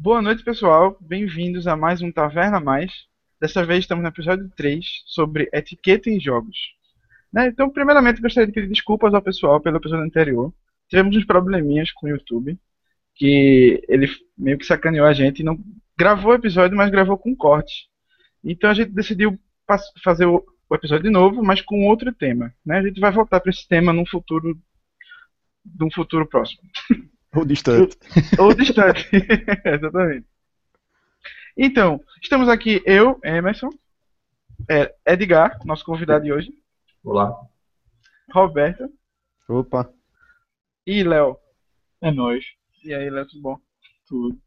Boa noite, pessoal. Bem-vindos a mais um Taverna Mais. Dessa vez estamos no episódio 3 sobre etiqueta em jogos. Né? Então, primeiramente, gostaria de pedir desculpas ao pessoal pelo episódio anterior. Tivemos uns probleminhas com o YouTube, que ele meio que sacaneou a gente e não gravou o episódio, mas gravou com corte. Então a gente decidiu fazer o episódio de novo, mas com outro tema. Né? A gente vai voltar para esse tema num futuro, num futuro próximo. Ou distante. Ou distante, exatamente. Então, estamos aqui eu, Emerson, é, Edgar, nosso convidado de hoje. Olá. Roberto. Opa. E Léo. É nóis. E aí, Léo, tudo bom? Tudo.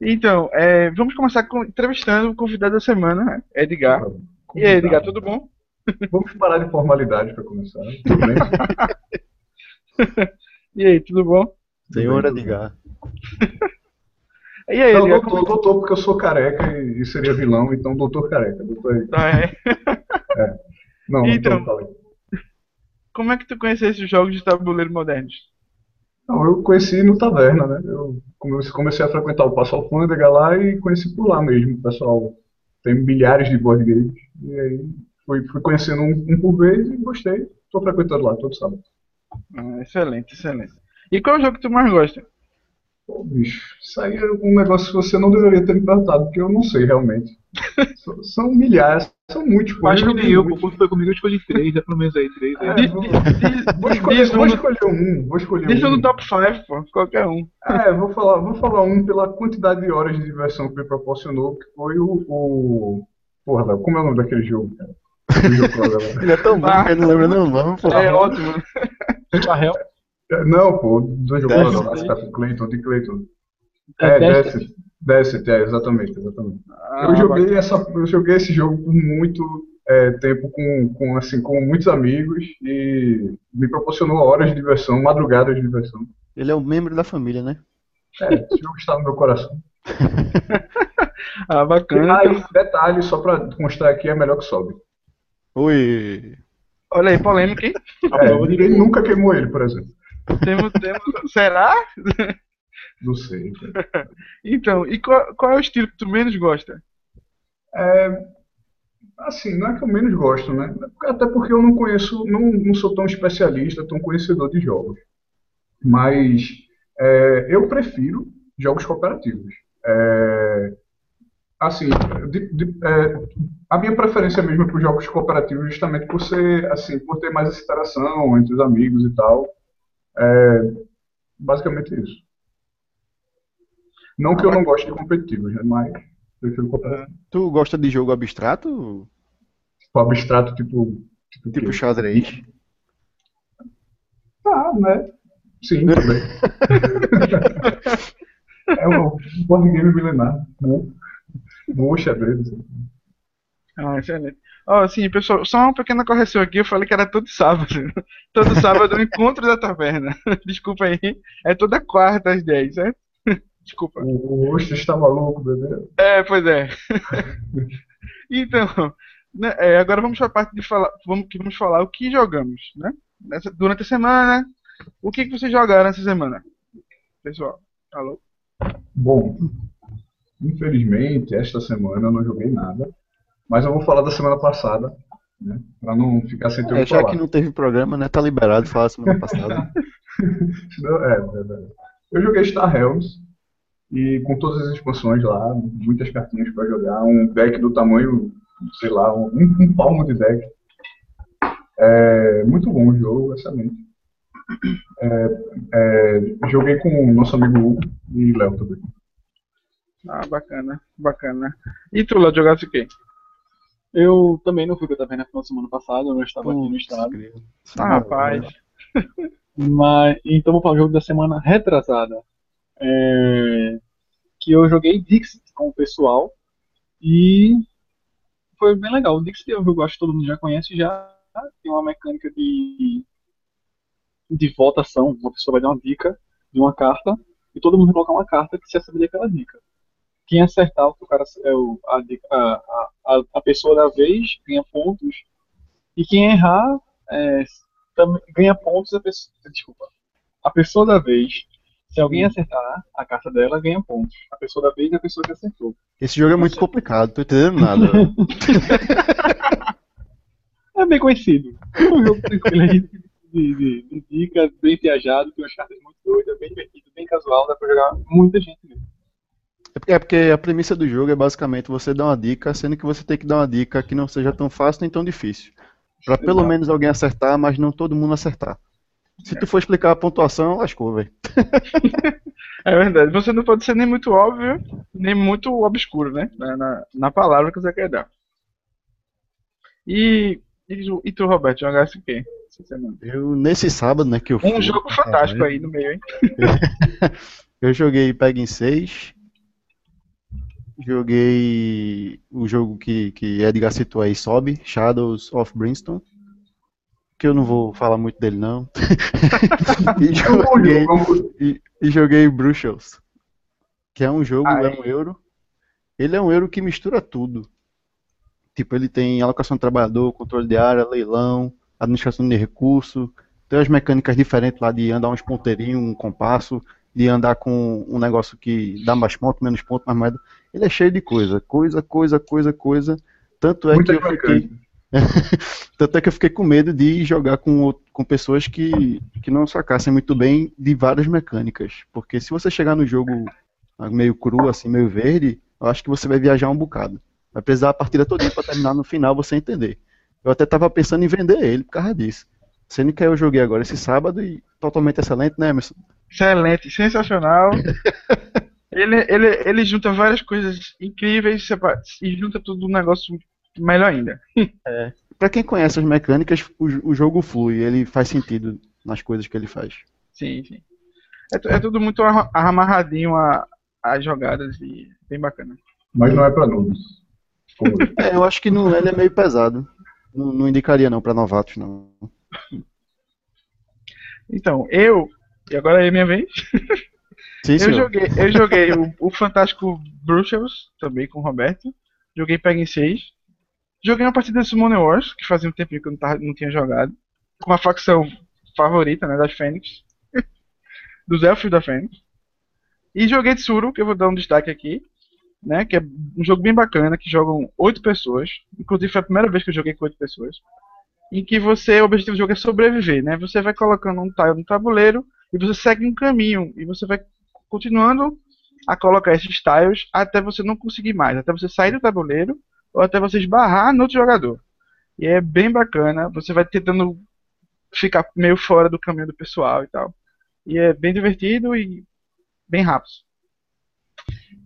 Então, é, vamos começar com, entrevistando o convidado da semana, Edgar. E aí, Edgar, tudo bom? Vamos parar de formalidade para começar. Tudo bem? e aí, tudo bom? Senhor Edgar. E aí, Não, doutor, como... doutor, porque eu sou careca e, e seria vilão, então doutor careca. Doutor aí. Ah, é? Não, Então. falei. como é que tu conhecesse os jogos de tabuleiro modernos? Não, eu conheci no Taverna, né? Eu comecei, comecei a frequentar o Passo Alfândega lá e conheci por lá mesmo. O pessoal tem milhares de board games. E aí fui, fui conhecendo um, um por vez e gostei. Estou frequentando lá todo sábado. Ah, excelente, excelente. E qual é o jogo que tu mais gosta? Pô, bicho, isso aí é um negócio que você não deveria ter me perguntado, porque eu não sei realmente. são, são milhares, são muitos. Acho que nem eu, quando foi comigo eu escolhi três, é pelo menos aí, três. É, aí. vou, vou escolher, vou um escolher um, vou escolher Diz um no top 5, pô, qualquer um. É, vou falar, vou falar um pela quantidade de horas de diversão que me proporcionou, que foi o, o... Porra, Léo, como é o nome daquele jogo, cara? Ele é tão bom que eu não lembro nem o nome, pô. É ótimo. Charrel. É, Não, pô, do jogo Desce. lá, lá, lá, Clayton, de Clayton. É, É, Desce. Desce, é, exatamente, exatamente. Ah, Eu joguei, essa, eu joguei esse jogo por muito é, tempo com, com, assim, com muitos amigos e me proporcionou horas de diversão, madrugadas de diversão. Ele é um membro da família, né? É, esse jogo está no meu coração. Ah, bacana. Ah, e detalhe, só pra constar aqui, é melhor que sobe. Oi. Olha aí, polêmica, hein? É, ninguém nunca queimou ele, por exemplo. Temos, temos... Será? Não sei. Então, e qual, qual é o estilo que tu menos gosta? É, assim, não é que eu menos gosto, né? Até porque eu não conheço, não, não sou tão especialista, tão conhecedor de jogos. Mas é, eu prefiro jogos cooperativos. É, assim, de- de- é, a minha preferência mesmo é para os jogos cooperativos justamente por ser, assim, por ter mais essa interação entre os amigos e tal. É, basicamente isso. Não que eu não goste de competitivos, né? Mas prefiro cooperativo. Tu gosta de jogo abstrato? Tipo, abstrato, tipo. Tipo, Tipo xadrez? Ah, né? Sim, também. é um board game milenar. Mu. Mu xadrez. Ah, excelente. Ó, assim, pessoal, só uma pequena correção aqui, eu falei que era todo sábado. Todo sábado é o encontro da taverna. Desculpa aí. É toda quarta às 10, certo? Desculpa. O o Osto está maluco, bebê. É, pois é. Então, né, é, agora vamos para a parte de falar, vamos, que vamos falar o que jogamos, né? Nessa- durante a semana, o que, que vocês jogaram essa semana? Pessoal, alô? Bom, infelizmente, esta semana eu não joguei nada. Mas eu vou falar da semana passada, né? Pra não ficar sem ter o É, já falar. que não teve programa, né? Tá liberado de falar semana passada. Senão- É, é verdade. Eu joguei Star Realms e com todas as expansões lá, muitas cartinhas para jogar, um deck do tamanho, sei lá, um, um palmo de deck. É, muito bom o jogo, excelente. É, é, joguei com o nosso amigo Hugo e Léo também. Ah, bacana, bacana. E tu, Léo, jogasse o quê? Eu também não fui pra Taverna na semana passada, eu não estava aqui no estado. Ah, rapaz. Mas, então vou falar o jogo da semana retrasada. É, que eu joguei Dixit com o pessoal e foi bem legal. O Dixit é um jogo que eu acho que todo mundo já conhece, já tem uma mecânica de, de votação. Uma pessoa vai dar uma dica de uma carta e todo mundo vai colocar uma carta que se assemelha àquela dica. Quem acertar o que o cara é o, a, a, a, pessoa da vez ganha pontos e quem errar é, também ganha pontos a pessoa, desculpa, a pessoa da vez Se alguém acertar a carta dela, ganha pontos. A pessoa da vez é a pessoa que acertou. Esse jogo é muito complicado, tô entendendo nada. É bem conhecido. É um jogo tranquilo de, de, de dicas, bem viajado, tem umas cartas muito doidas, bem divertido, bem casual, dá pra jogar muita gente mesmo. É porque- É porque a premissa do jogo é basicamente você dar uma dica, sendo que você tem que dar uma dica que não seja tão fácil nem tão difícil. Pra pelo menos alguém acertar, mas não todo mundo acertar. Se tu for explicar a pontuação, lascou, velho. É verdade. Você não pode ser nem muito óbvio, nem muito obscuro, né? Na, na, na palavra que você quer dar. E, e, tu- e tu, Roberto, jogasse o quê? Eu, nesse sábado, né, que eu Um fui jogo fantástico aí no meio, hein? Eu joguei Peg em 6. Joguei o jogo que, que Edgar citou aí, Sobe, Shadows of Brimstone. Que eu não vou falar muito dele, não. e, joguei, e, e joguei Bruxels. Que é um jogo, Ah, é um euro. Ele é um euro que mistura tudo. Tipo, ele tem alocação de trabalhador, controle de área, leilão, administração de recurso. Tem as mecânicas diferentes lá de andar uns ponteirinhos, um compasso, de andar com um negócio que dá mais ponto, menos ponto, mais moeda. Ele é cheio de coisa. Coisa, coisa, coisa, coisa. Tanto é que Muitas eu fiquei. mecânicas. Tanto é que eu fiquei com medo de jogar com, com pessoas que, que não sacassem muito bem de várias mecânicas. Porque se você chegar no jogo meio cru, assim, meio verde, eu acho que você vai viajar um bocado. Vai precisar a partida toda para terminar no final você entender. Eu até tava pensando em vender ele por causa disso. Sendo que eu joguei agora esse sábado e totalmente excelente, né, Emerson? Excelente, sensacional. ele, ele, ele junta várias coisas incríveis separa- e junta tudo num negócio melhor ainda. Pra quem conhece as mecânicas, o, o jogo flui, ele faz sentido nas coisas que ele faz. Sim, sim. É, é tudo muito arra- amarradinho a- às jogadas e bem bacana. Mas não é pra noobs. Como eu. É, eu acho que não, ele é meio pesado. Não, não indicaria não pra novatos, não. Então, eu, e agora é minha vez, Sim, eu joguei, eu joguei o, o Fantástico Bruxels, também com o Roberto. Joguei Peg em 6. Joguei uma partida de Summoner Wars, que fazia um tempinho que eu não, tava- não tinha jogado. Com a facção favorita, né, das Fênix. dos Elfos da Fênix. E joguei Tsuru, que eu vou dar um destaque aqui. Né, que é um jogo bem bacana, que jogam oito pessoas. Inclusive foi a primeira vez que eu joguei com oito pessoas. Em que você, o objetivo do jogo é sobreviver, né? Você vai colocando um tile no tabuleiro e você segue um caminho. E você vai continuando a colocar esses tiles até você não conseguir mais, até você sair do tabuleiro ou até você esbarrar no outro jogador. E é bem bacana, você vai tentando ficar meio fora do caminho do pessoal e tal. E é bem divertido e bem rápido.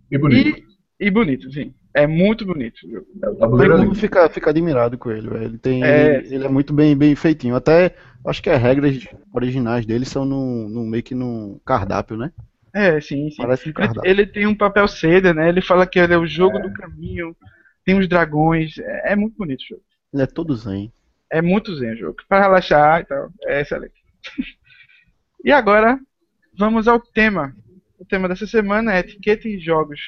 E bonito. E, e bonito, sim. É muito bonito o jogo. É, o Todo tabuleiro é mundo fica, fica admirado com ele. Ele tem. É. Ele, é muito bem, bem feitinho. Até acho que as regras originais dele são no, no meio que num cardápio, né? É, sim, sim. Parece um Ele, cardápio. ele tem um papel seda, né? Ele fala que ele é o jogo do caminho, tem os dragões. É, é muito bonito o jogo. Ele é todo zen. É muito zen o jogo. Para relaxar e tal. É excelente. e agora, vamos ao tema. O tema dessa semana é etiqueta em jogos.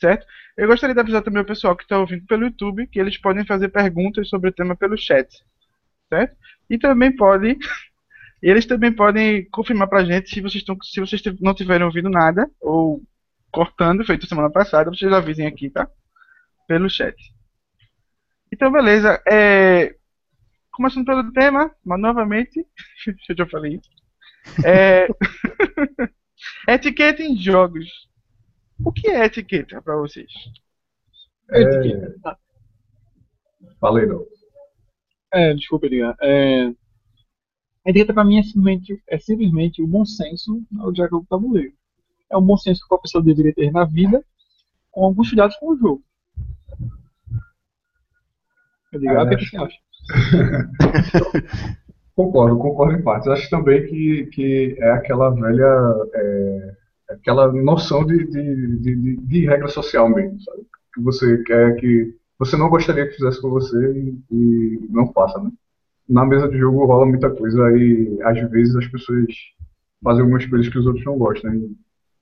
Certo? Eu gostaria de avisar também o pessoal que está ouvindo pelo YouTube que eles podem fazer perguntas sobre o tema pelo chat. Certo? E também podem. E eles também podem confirmar pra gente se vocês, estão, se vocês não tiverem ouvido nada, ou cortando, feito semana passada, vocês avisem aqui, tá? Pelo chat. Então, beleza. É, Começando pelo tema, mas novamente, eu já falei isso. É... etiqueta em jogos. O que é etiqueta pra vocês? É, Etiqueta. Falei não. É, desculpa, Edgar. É, a etiqueta pra mim é simplesmente, é simplesmente o bom senso jogo do tabuleiro. É o bom senso que a pessoa deveria ter na vida, com alguns cuidados com o jogo. Edgar, o que, é que você acha? Concordo, concordo em partes. Acho também que, que é aquela velha, é, aquela noção de, de, de, de- de regra social mesmo, sabe? Que você quer que, você não gostaria que fizesse com você e, e não faça, né? Na mesa de jogo rola muita coisa e às vezes as pessoas fazem algumas coisas que os outros não gostam. E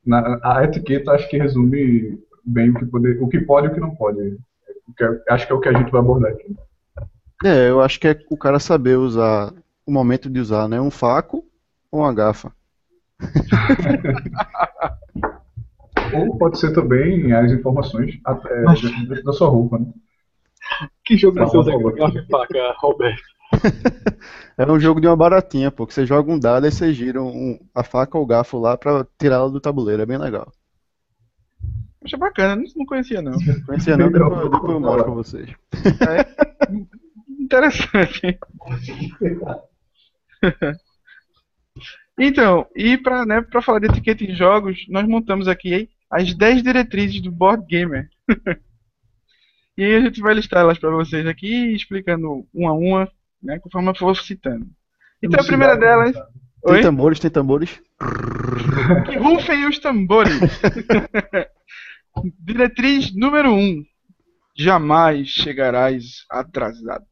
na, a etiqueta acho que resume bem o que, poder, o que pode e o que não pode. O que é- acho que é o que a gente vai abordar aqui. É, eu acho que é o cara saber usar o momento de usar, né? Um faco ou uma gafa. Ou pode ser também as informações é, Mas- dentro da sua roupa, né? Que jogo Não, você usa favor. garfo e faca, Roberto? É um jogo de uma baratinha, pô, que você joga um dado e você gira um- a faca ou o garfo lá pra tirá-la do tabuleiro. É bem legal. Achei bacana, não, conhecia não. Conhecia não, depois, depois eu mostro pra vocês. Interessante. Então, e para né, pra falar de etiqueta em jogos, nós montamos aqui as 10 diretrizes do Board Gamer. e aí a gente vai listar elas para vocês aqui, explicando uma a uma, né, conforme eu for citando. Então a primeira delas. Tem Oi? tambores, tem tambores. Que rufem os tambores. Diretriz número 1. Um, jamais chegarás atrasado.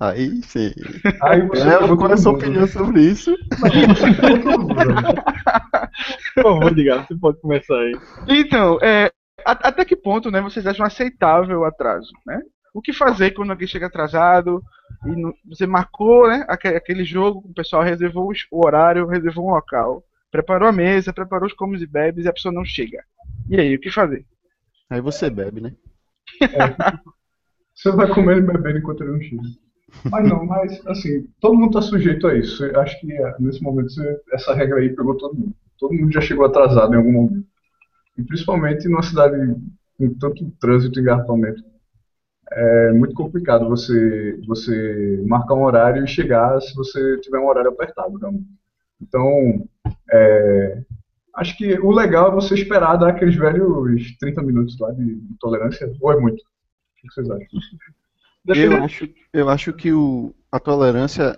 Aí sim. Aí você É, qual é a sua opinião sobre isso? Por favor, Edgar, você pode começar aí. Então, é, a- até que ponto, né, vocês acham aceitável o atraso, né? O que fazer quando alguém chega atrasado e não- você marcou, né, aque- aquele jogo, o pessoal reservou o horário, reservou um local, preparou a mesa, preparou os comes e bebes e a pessoa não chega. E aí, o que fazer? Aí você bebe, né? Você vai comendo e bebendo enquanto ele não chega. Mas não, mas assim, todo mundo está sujeito a isso. Eu acho que é, nesse momento essa regra aí pegou todo mundo. Todo mundo já chegou atrasado em algum momento. E principalmente numa cidade com tanto trânsito e engarrafamento. É muito complicado você, você marcar um horário e chegar se você tiver um horário apertado, realmente. Então, é, acho que o legal é você esperar dar aqueles velhos 30 minutos lá de, de tolerância, ou é muito? O que vocês acham? Eu acho, eu acho que o, a tolerância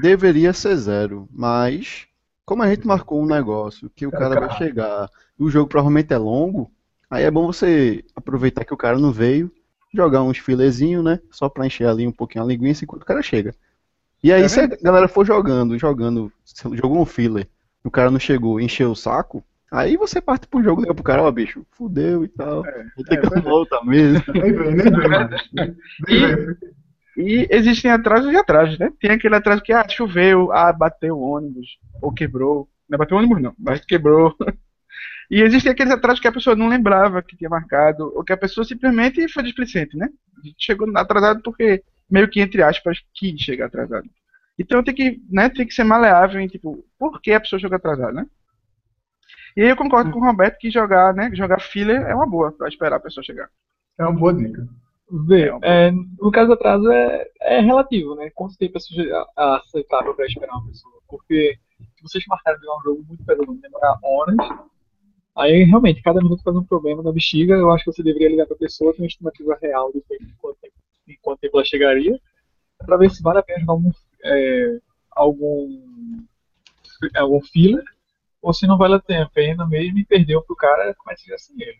deveria ser zero, mas como a gente marcou um negócio que o cara vai chegar e o jogo provavelmente é longo, aí é bom você aproveitar que o cara não veio, jogar uns filezinhos, né? Só pra encher ali um pouquinho a linguiça enquanto o cara chega. E aí, É se a galera for jogando, jogando, jogou um filler, e o cara não chegou encheu o saco, aí você parte pro jogo e liga pro cara, ó, bicho, fudeu e tal. Vou ter que arrumar outra mesa. E existem atrasos e atrasos, né? Tem aquele atraso que, ah, choveu, ah, bateu o ônibus, ou quebrou. Não bateu o ônibus não, mas quebrou. E existem aqueles atrasos que a pessoa não lembrava que tinha marcado, ou que a pessoa simplesmente foi displicente, né? A gente chegou atrasado porque, meio que, entre aspas, quis chegar atrasado. Então tem que, né, tem que ser maleável em, tipo, por que a pessoa chegou atrasada, né? E aí eu concordo com o Roberto que jogar, né, jogar filler é uma boa, pra esperar a pessoa chegar. É uma boa dica. Vê, é, no caso do atraso é, é relativo, né? Quanto tempo é aceitável para esperar uma pessoa? Porque se vocês marcarem um jogo muito pesado, demorar horas, aí realmente cada minuto faz um problema na bexiga. Eu acho que você deveria ligar para a pessoa, ter uma estimativa real de tempo, de quanto tempo, em quanto tempo ela chegaria, para ver se vale a pena jogar algum, é, algum, algum filler, ou se não vale a pena mesmo e perdeu pro cara, começa a jogar sem ele.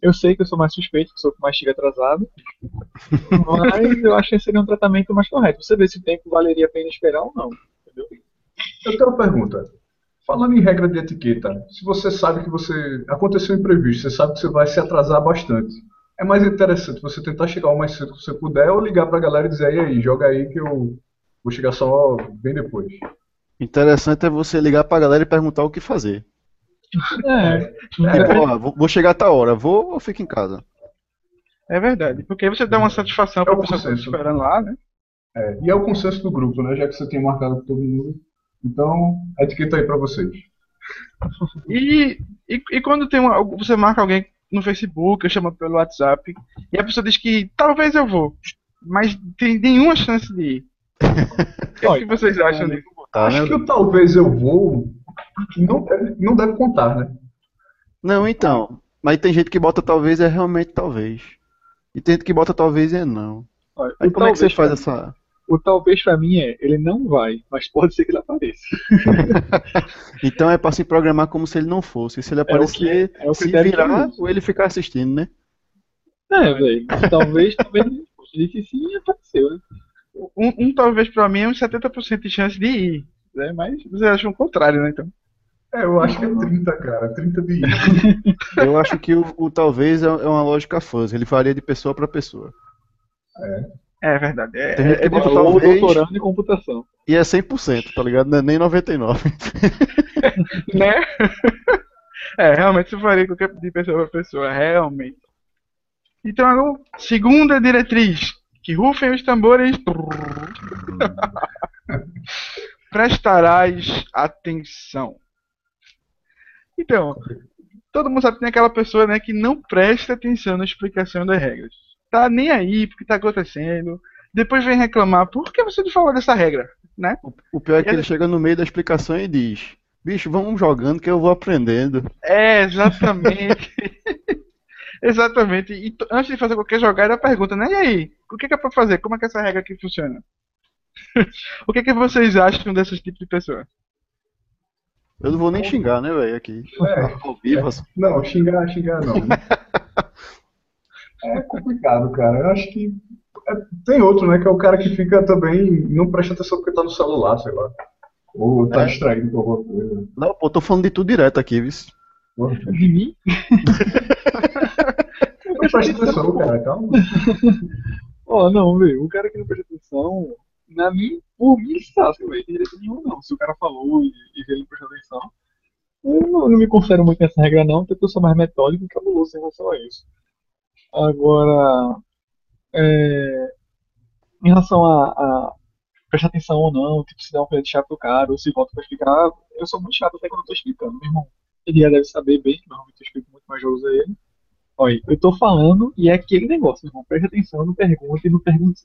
Eu sei que eu sou mais suspeito, que sou o mais chega atrasado, mas eu acho que seria um tratamento mais correto. Você vê se o tempo valeria a pena esperar ou não. Entendeu? Eu tenho uma pergunta. Falando em regra de etiqueta, se você sabe que você aconteceu um imprevisto, você sabe que você vai se atrasar bastante. É mais interessante você tentar chegar o mais cedo que você puder ou ligar pra galera e dizer, e aí, joga aí que eu vou chegar só bem depois. Interessante é você ligar pra galera e perguntar o que fazer. É, Tipo, ó, vou, chegar a tal hora, vou ou fico em casa? É verdade, porque aí você dá uma satisfação pra É o pessoa que tá esperando lá, né? É, e é o consenso do grupo, né? Já que você tinha marcado com todo mundo. Então, a etiqueta aí pra vocês. E, e, e quando tem uma, você marca alguém no Facebook, ou chama pelo WhatsApp, e a pessoa diz que talvez eu vou, mas tem nenhuma chance de ir. O que, é vocês acham disso? Tá, Acho né? que o talvez eu vou não deve, não deve contar, né? Não, então. Mas tem gente que bota talvez é realmente talvez. E tem gente que bota talvez é não. olha, Aí como é que você faz pra- essa. O talvez pra mim é, ele não vai, mas pode ser que ele apareça. Então é pra se programar como se ele não fosse. Se ele É o que- aparecer, é o se virar, ou ele ficar assistindo, né? É, velho. Talvez, talvez ele disse sim e apareceu, né? Um, um talvez pra mim é uns 70% de chance de ir, né? Mas vocês acham o contrário, né? Então. É, eu acho que é 30, cara. 30 de Eu acho que o, o talvez é é uma lógica fuzzy. Ele varia de pessoa pra pessoa. É verdade. É, Tem gente que é- é. Ou talvez- doutorando em computação. E é 100%, tá ligado? Não é nem 99%. né? É, realmente isso varia qualquer de pessoa para pessoa, realmente. Então, agora, segunda diretriz, que rufem os tambores. Prestarás atenção. Então, todo mundo sabe que tem aquela pessoa né, que não presta atenção na explicação das regras. Tá nem aí porque tá acontecendo. Depois vem reclamar, por que você não falou dessa regra? Né? O pior é que E ele ele- chega no meio da explicação e diz: Bicho, vamos jogando que eu vou aprendendo. É, exatamente. exatamente. E antes de fazer qualquer jogada, pergunta, né? E aí? O que que é pra fazer? Como é que essa regra aqui funciona? o que que vocês acham desses tipos de pessoa? Eu não vou nem xingar, né, velho, aqui. Ao vivo, assim. Não, xingar, xingar não. É complicado, cara. Eu acho que. é, tem outro, né? Que é o cara que fica também. Não presta atenção porque tá no celular, sei lá. Ou tá É. distraído com alguma coisa. Não, pô, tô falando de tudo direto aqui, viu? De mim? Não presta atenção, cara. Calma. Ó, não, velho. O cara que não presta atenção, na mim, por mim, ele sabe, velho. Tem direito nenhum, não. Se o cara falou e, e ele não prestou atenção, eu não, não me considero muito nessa regra, não, porque eu sou mais metódico e cabuloso em relação a isso. Agora, é, em relação a, a prestar atenção ou não, tipo, se dá um de chato pro cara, ou se volta pra explicar, eu sou muito chato até quando eu tô explicando, meu irmão. Ele já deve saber bem, normalmente eu explico muito mais jogos a ele. Olha, eu tô falando e é aquele negócio, meu irmão. Presta atenção, não pergunte não pergunte.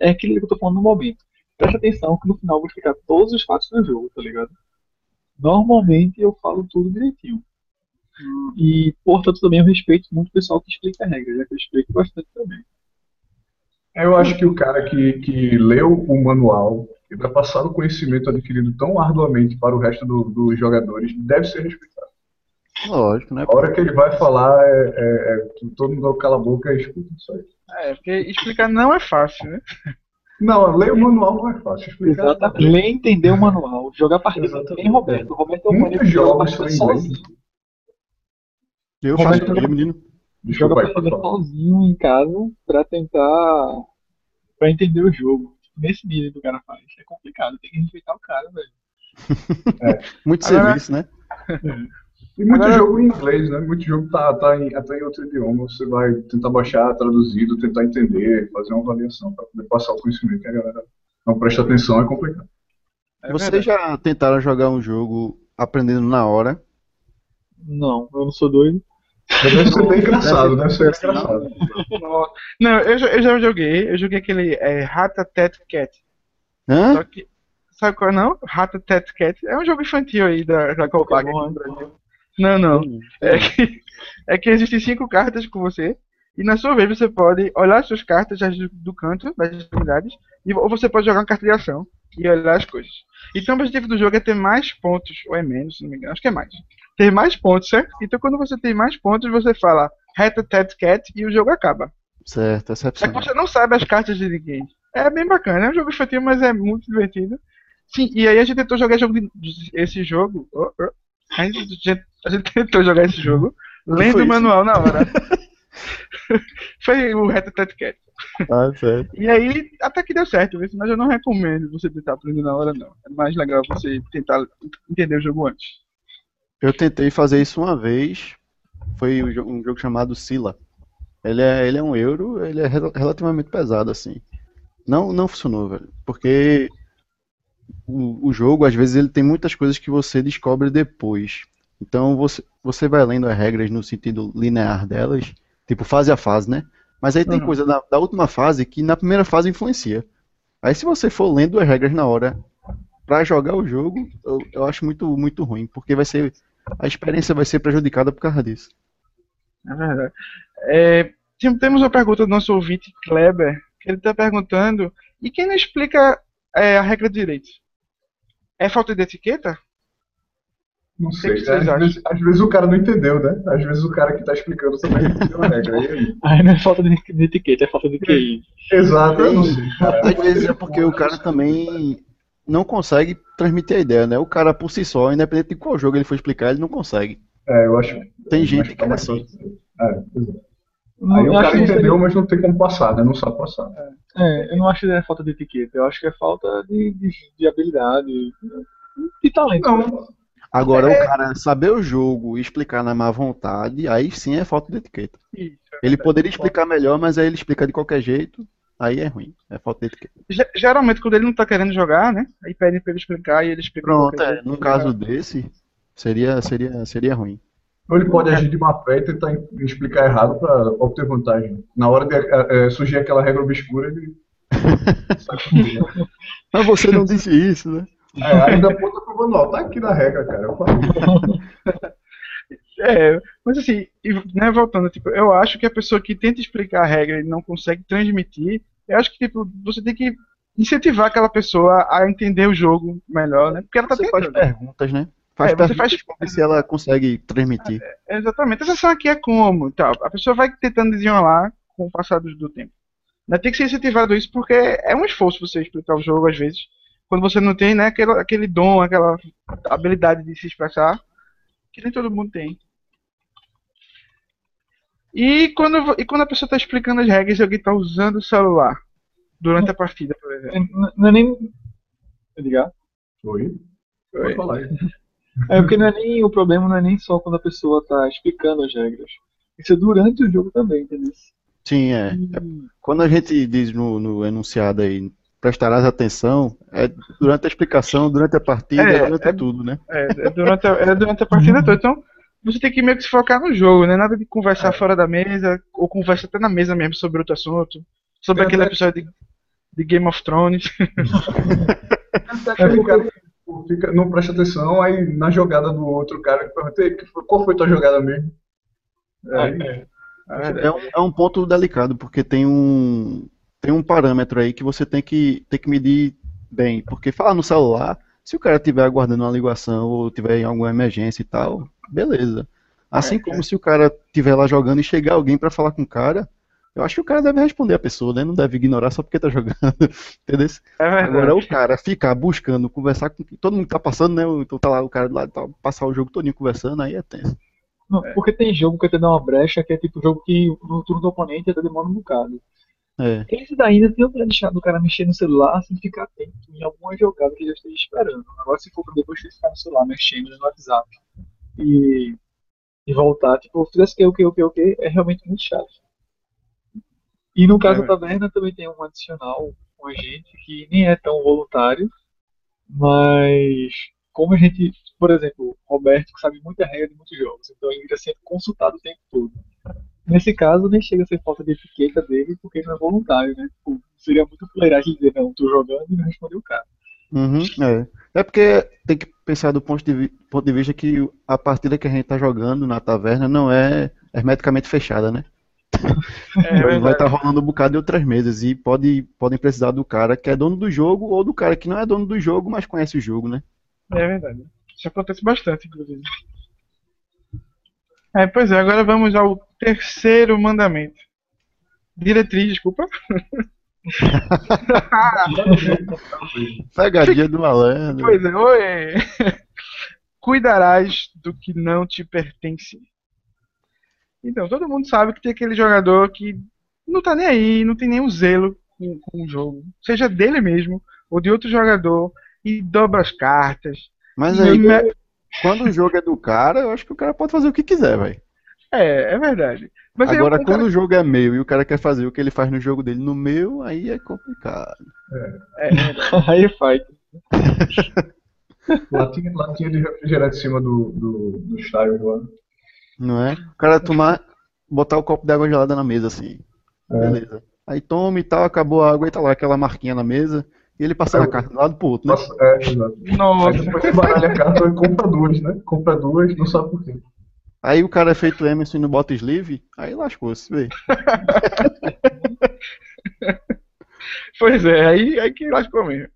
É aquilo que eu tô falando no momento. Presta atenção que no final eu vou explicar todos os fatos do jogo, tá ligado? Normalmente eu falo tudo direitinho. E, portanto, também eu respeito muito o pessoal que explica a regra, já que eu explico bastante também. Eu acho que o cara que, que leu o manual e vai passar o conhecimento adquirido tão arduamente para o resto do- dos jogadores deve ser respeitado. Lógico, né? A hora que ele vai falar, é, é- é- todo mundo cala a boca e escuta isso aí. É, porque explicar não é fácil, né? Não, ler o manual não é fácil. Explicar Exatamente. Ler e entender o manual. Jogar partida Exatamente. tem Roberto. O Roberto é o Muitos maneiro que joga jogos são em inglês. sozinho. Eu Como faço é que- isso, menino. Desculpa Joga aí, sozinho em casa pra tentar. pra entender o jogo. Nesse nível que o cara faz. É complicado, tem que respeitar o cara, velho. Muito Agora- serviço, né? E muito Agora- jogo em inglês, né? Muito jogo tá, tá em, até em outro idioma. Você vai tentar baixar, traduzido, tentar entender, fazer uma avaliação para poder passar o conhecimento. E a galera não presta atenção, é complicado. É Vocês já tentaram jogar um jogo aprendendo na hora? Não, eu não sou doido. Deve ser bem engraçado, deve ser Não. engraçado. Não, eu, já- eu já joguei, eu joguei aquele é, Ratatat Cat. Hã? Só que. Sabe qual é não? Ratatat Cat. É um jogo infantil aí da, da Copac no Brasil. Não, não. É que, é que existem cinco cartas com você. E na sua vez você pode olhar as suas cartas do canto, das extremidades, e, ou você pode jogar uma carta de ação e olhar as coisas. Então o objetivo do jogo é ter mais pontos, ou é menos, se não me engano, acho que é mais. Ter mais pontos, certo? Então quando você tem mais pontos, você fala Rata Tat Cat e o jogo acaba. Certo, É que excepcional. você não sabe as cartas de ninguém. É bem bacana, é um jogo infantil, mas é muito divertido. Sim, e aí a gente tentou jogar jogo de- esse jogo. oh, oh. A, gente, a gente tentou jogar esse jogo lendo o manual na hora. Foi o Retatat Cat. Ah, certo. E aí até que deu certo, mas eu não recomendo você tentar aprender na hora, não. É mais legal você tentar entender o jogo antes. Eu tentei fazer isso uma vez. Foi um jo- um jogo chamado Sila. Ele é, ele é um euro, ele é rel- relativamente pesado, assim. Não, não funcionou, velho. Porque o, o jogo, às vezes, ele tem muitas coisas que você descobre depois. Então você, você vai lendo as regras no sentido linear delas, tipo fase a fase, né? Mas aí tem Uhum. coisa da, da última fase que na primeira fase influencia. Aí se você for lendo as regras na hora pra jogar o jogo, eu, eu acho muito, muito ruim, porque vai ser a experiência vai ser prejudicada por causa disso. É verdade. É, tem- temos uma pergunta do nosso ouvinte Kleber, que ele está perguntando: e quem não explica é, a regra direito? É falta de etiqueta? Não sei. que vocês Às acham? vezes, às vezes o cara não entendeu, né? Às vezes o cara que tá explicando também não entendeu a regra. Aí? Aí não é falta de, de etiqueta, é falta de QI. Exato, eu não sei, cara. Às vezes é porque o cara também não consegue transmitir a ideia, né? O cara por si só, independente de qual jogo ele for explicar, ele não consegue. É, eu acho. Tem mas gente que é assim. fácil. É, exato. Aí o eu acho cara entendeu, mas não tem como passar, né? Não sabe passar. É, eu não acho que é falta de etiqueta, eu acho que é falta de, de, de habilidade, de talento. Não, Agora, o cara saber o jogo e explicar na má vontade, aí sim é falta de etiqueta. Isso. Ele poderia explicar melhor, mas aí ele explica de qualquer jeito, aí é ruim. É falta de etiqueta. Ge- Geralmente, quando ele não tá querendo jogar, né? Aí pedem pra ele explicar e ele explica. Pronto, é, num caso desse, seria, seria, seria ruim. ou ele pode agir de má fé e tentar explicar errado para obter vantagem. Na hora de eh, eh, surgir aquela regra obscura, ele. Mas você não disse isso, né? é, ainda aponta pro manual. Tá aqui na regra, cara. Eu falei. É, mas assim, né, voltando, tipo, eu acho que a pessoa que tenta explicar a regra e não consegue transmitir, eu acho que tipo, você tem que incentivar aquela pessoa a entender o jogo melhor, né? Porque ela tá Você faz tentando. perguntas, né? Faz É, você faz- se ela consegue transmitir. Exatamente. Essa ação aqui é como, e tal. A pessoa vai tentando desenrolar com o passar do, do tempo. Né, Tem que ser incentivado isso porque é um esforço você explicar o jogo às vezes, quando você não tem, né, aquele, aquele dom, aquela habilidade de se expressar, que nem todo mundo tem. E quando, e quando a pessoa está explicando as regras e alguém está usando o celular durante a partida, por exemplo. É, n- Não é nem. Edgar? Oi? Pode falar aí. É porque não é nem o problema não é nem só quando a pessoa tá explicando as regras. Isso é durante o jogo também, entendeu? Sim, é. E- Quando a gente diz no, no enunciado aí, prestarás atenção, é durante a explicação, durante a partida, É, durante é- tudo, né? É, é durante, a, é durante a partida toda. Então, você tem que meio que se focar no jogo, né? Nada de conversar fora da mesa, ou conversa até na mesa mesmo sobre outro assunto. Sobre É, aquele é. episódio de, de Game of Thrones. Até aquele cara fica, não presta atenção, aí na jogada do outro cara que pergunta, "Ei, que foi- qual foi tua jogada mesmo? Aí, é. É um, é um ponto delicado, porque tem um, tem um parâmetro aí que você tem que, tem que medir bem. Porque falar no celular, se o cara estiver aguardando uma ligação ou tiver em alguma emergência e tal, beleza. Assim como se o cara estiver lá jogando e chegar alguém pra falar com o cara, eu acho que o cara deve responder a pessoa, né? Não deve ignorar só porque tá jogando. Entendeu? É. Agora o cara ficar buscando, conversar com todo mundo que tá passando, né? Então tá lá o cara do lado, tá, passar o jogo todinho conversando, aí é tenso. Não, porque tem jogo que até dá uma brecha, que é tipo jogo que no turno do oponente até demora um bocado. É. Esse daí ainda tem pra deixar do cara mexer no celular sem ficar atento em alguma jogada que ele já esteja esperando. Agora se for pra depois ele ficar no celular mexendo no WhatsApp e, e voltar, tipo, fizesse que o que, o que, o que, é realmente muito chato. E no caso É. da taverna também tem um adicional com a gente que nem é tão voluntário, mas como a gente, por exemplo, Roberto que sabe muita regra de muitos jogos, então ele vira sempre consultado o tempo todo. Nesse caso, nem chega a ser falta de etiqueta dele, porque ele não é voluntário, né? Tipo, seria muito fuleiragem dizer, não, tô jogando e não respondeu o cara. Uhum, é. é porque tem que pensar do ponto de, ponto de vista que a partida que a gente tá jogando na taverna não é hermeticamente fechada, né? É Vai estar rolando um bocado de outras mesas e pode, podem precisar do cara que é dono do jogo ou do cara que não é dono do jogo, mas conhece o jogo, né? É verdade. Isso acontece bastante, inclusive. É, pois é, agora vamos ao terceiro mandamento. Diretriz, desculpa. Pegadinha do malandro. Pois é, oi. Cuidarás do que não te pertence. Então, todo mundo sabe que tem aquele jogador que não tá nem aí, não tem nenhum zelo com, com o jogo. Seja dele mesmo ou de outro jogador e dobra as cartas. Mas aí, me- quando o jogo é do cara, eu acho que o cara pode fazer o que quiser, velho. É, é verdade. Mas aí Agora, um cara- quando o jogo é meu e o cara quer fazer o que ele faz no jogo dele no meu, aí é complicado. É, Aí faz. latinha, latinha de refrigerante em cima do, do, do lá. Não é? O cara tomar, botar o copo de água gelada na mesa assim. Beleza. Aí toma e tal, acabou a água e tá lá aquela marquinha na mesa. E ele passando a carta de um lado pro outro, né? Nossa, é, exato. Aí Nossa, depois você baralha a carta e compra duas, né? Compra duas, não sabe por quê. Aí o cara é feito Emerson e não bota sleeve, aí lascou-se, vê. Pois é, aí, aí que lascou mesmo.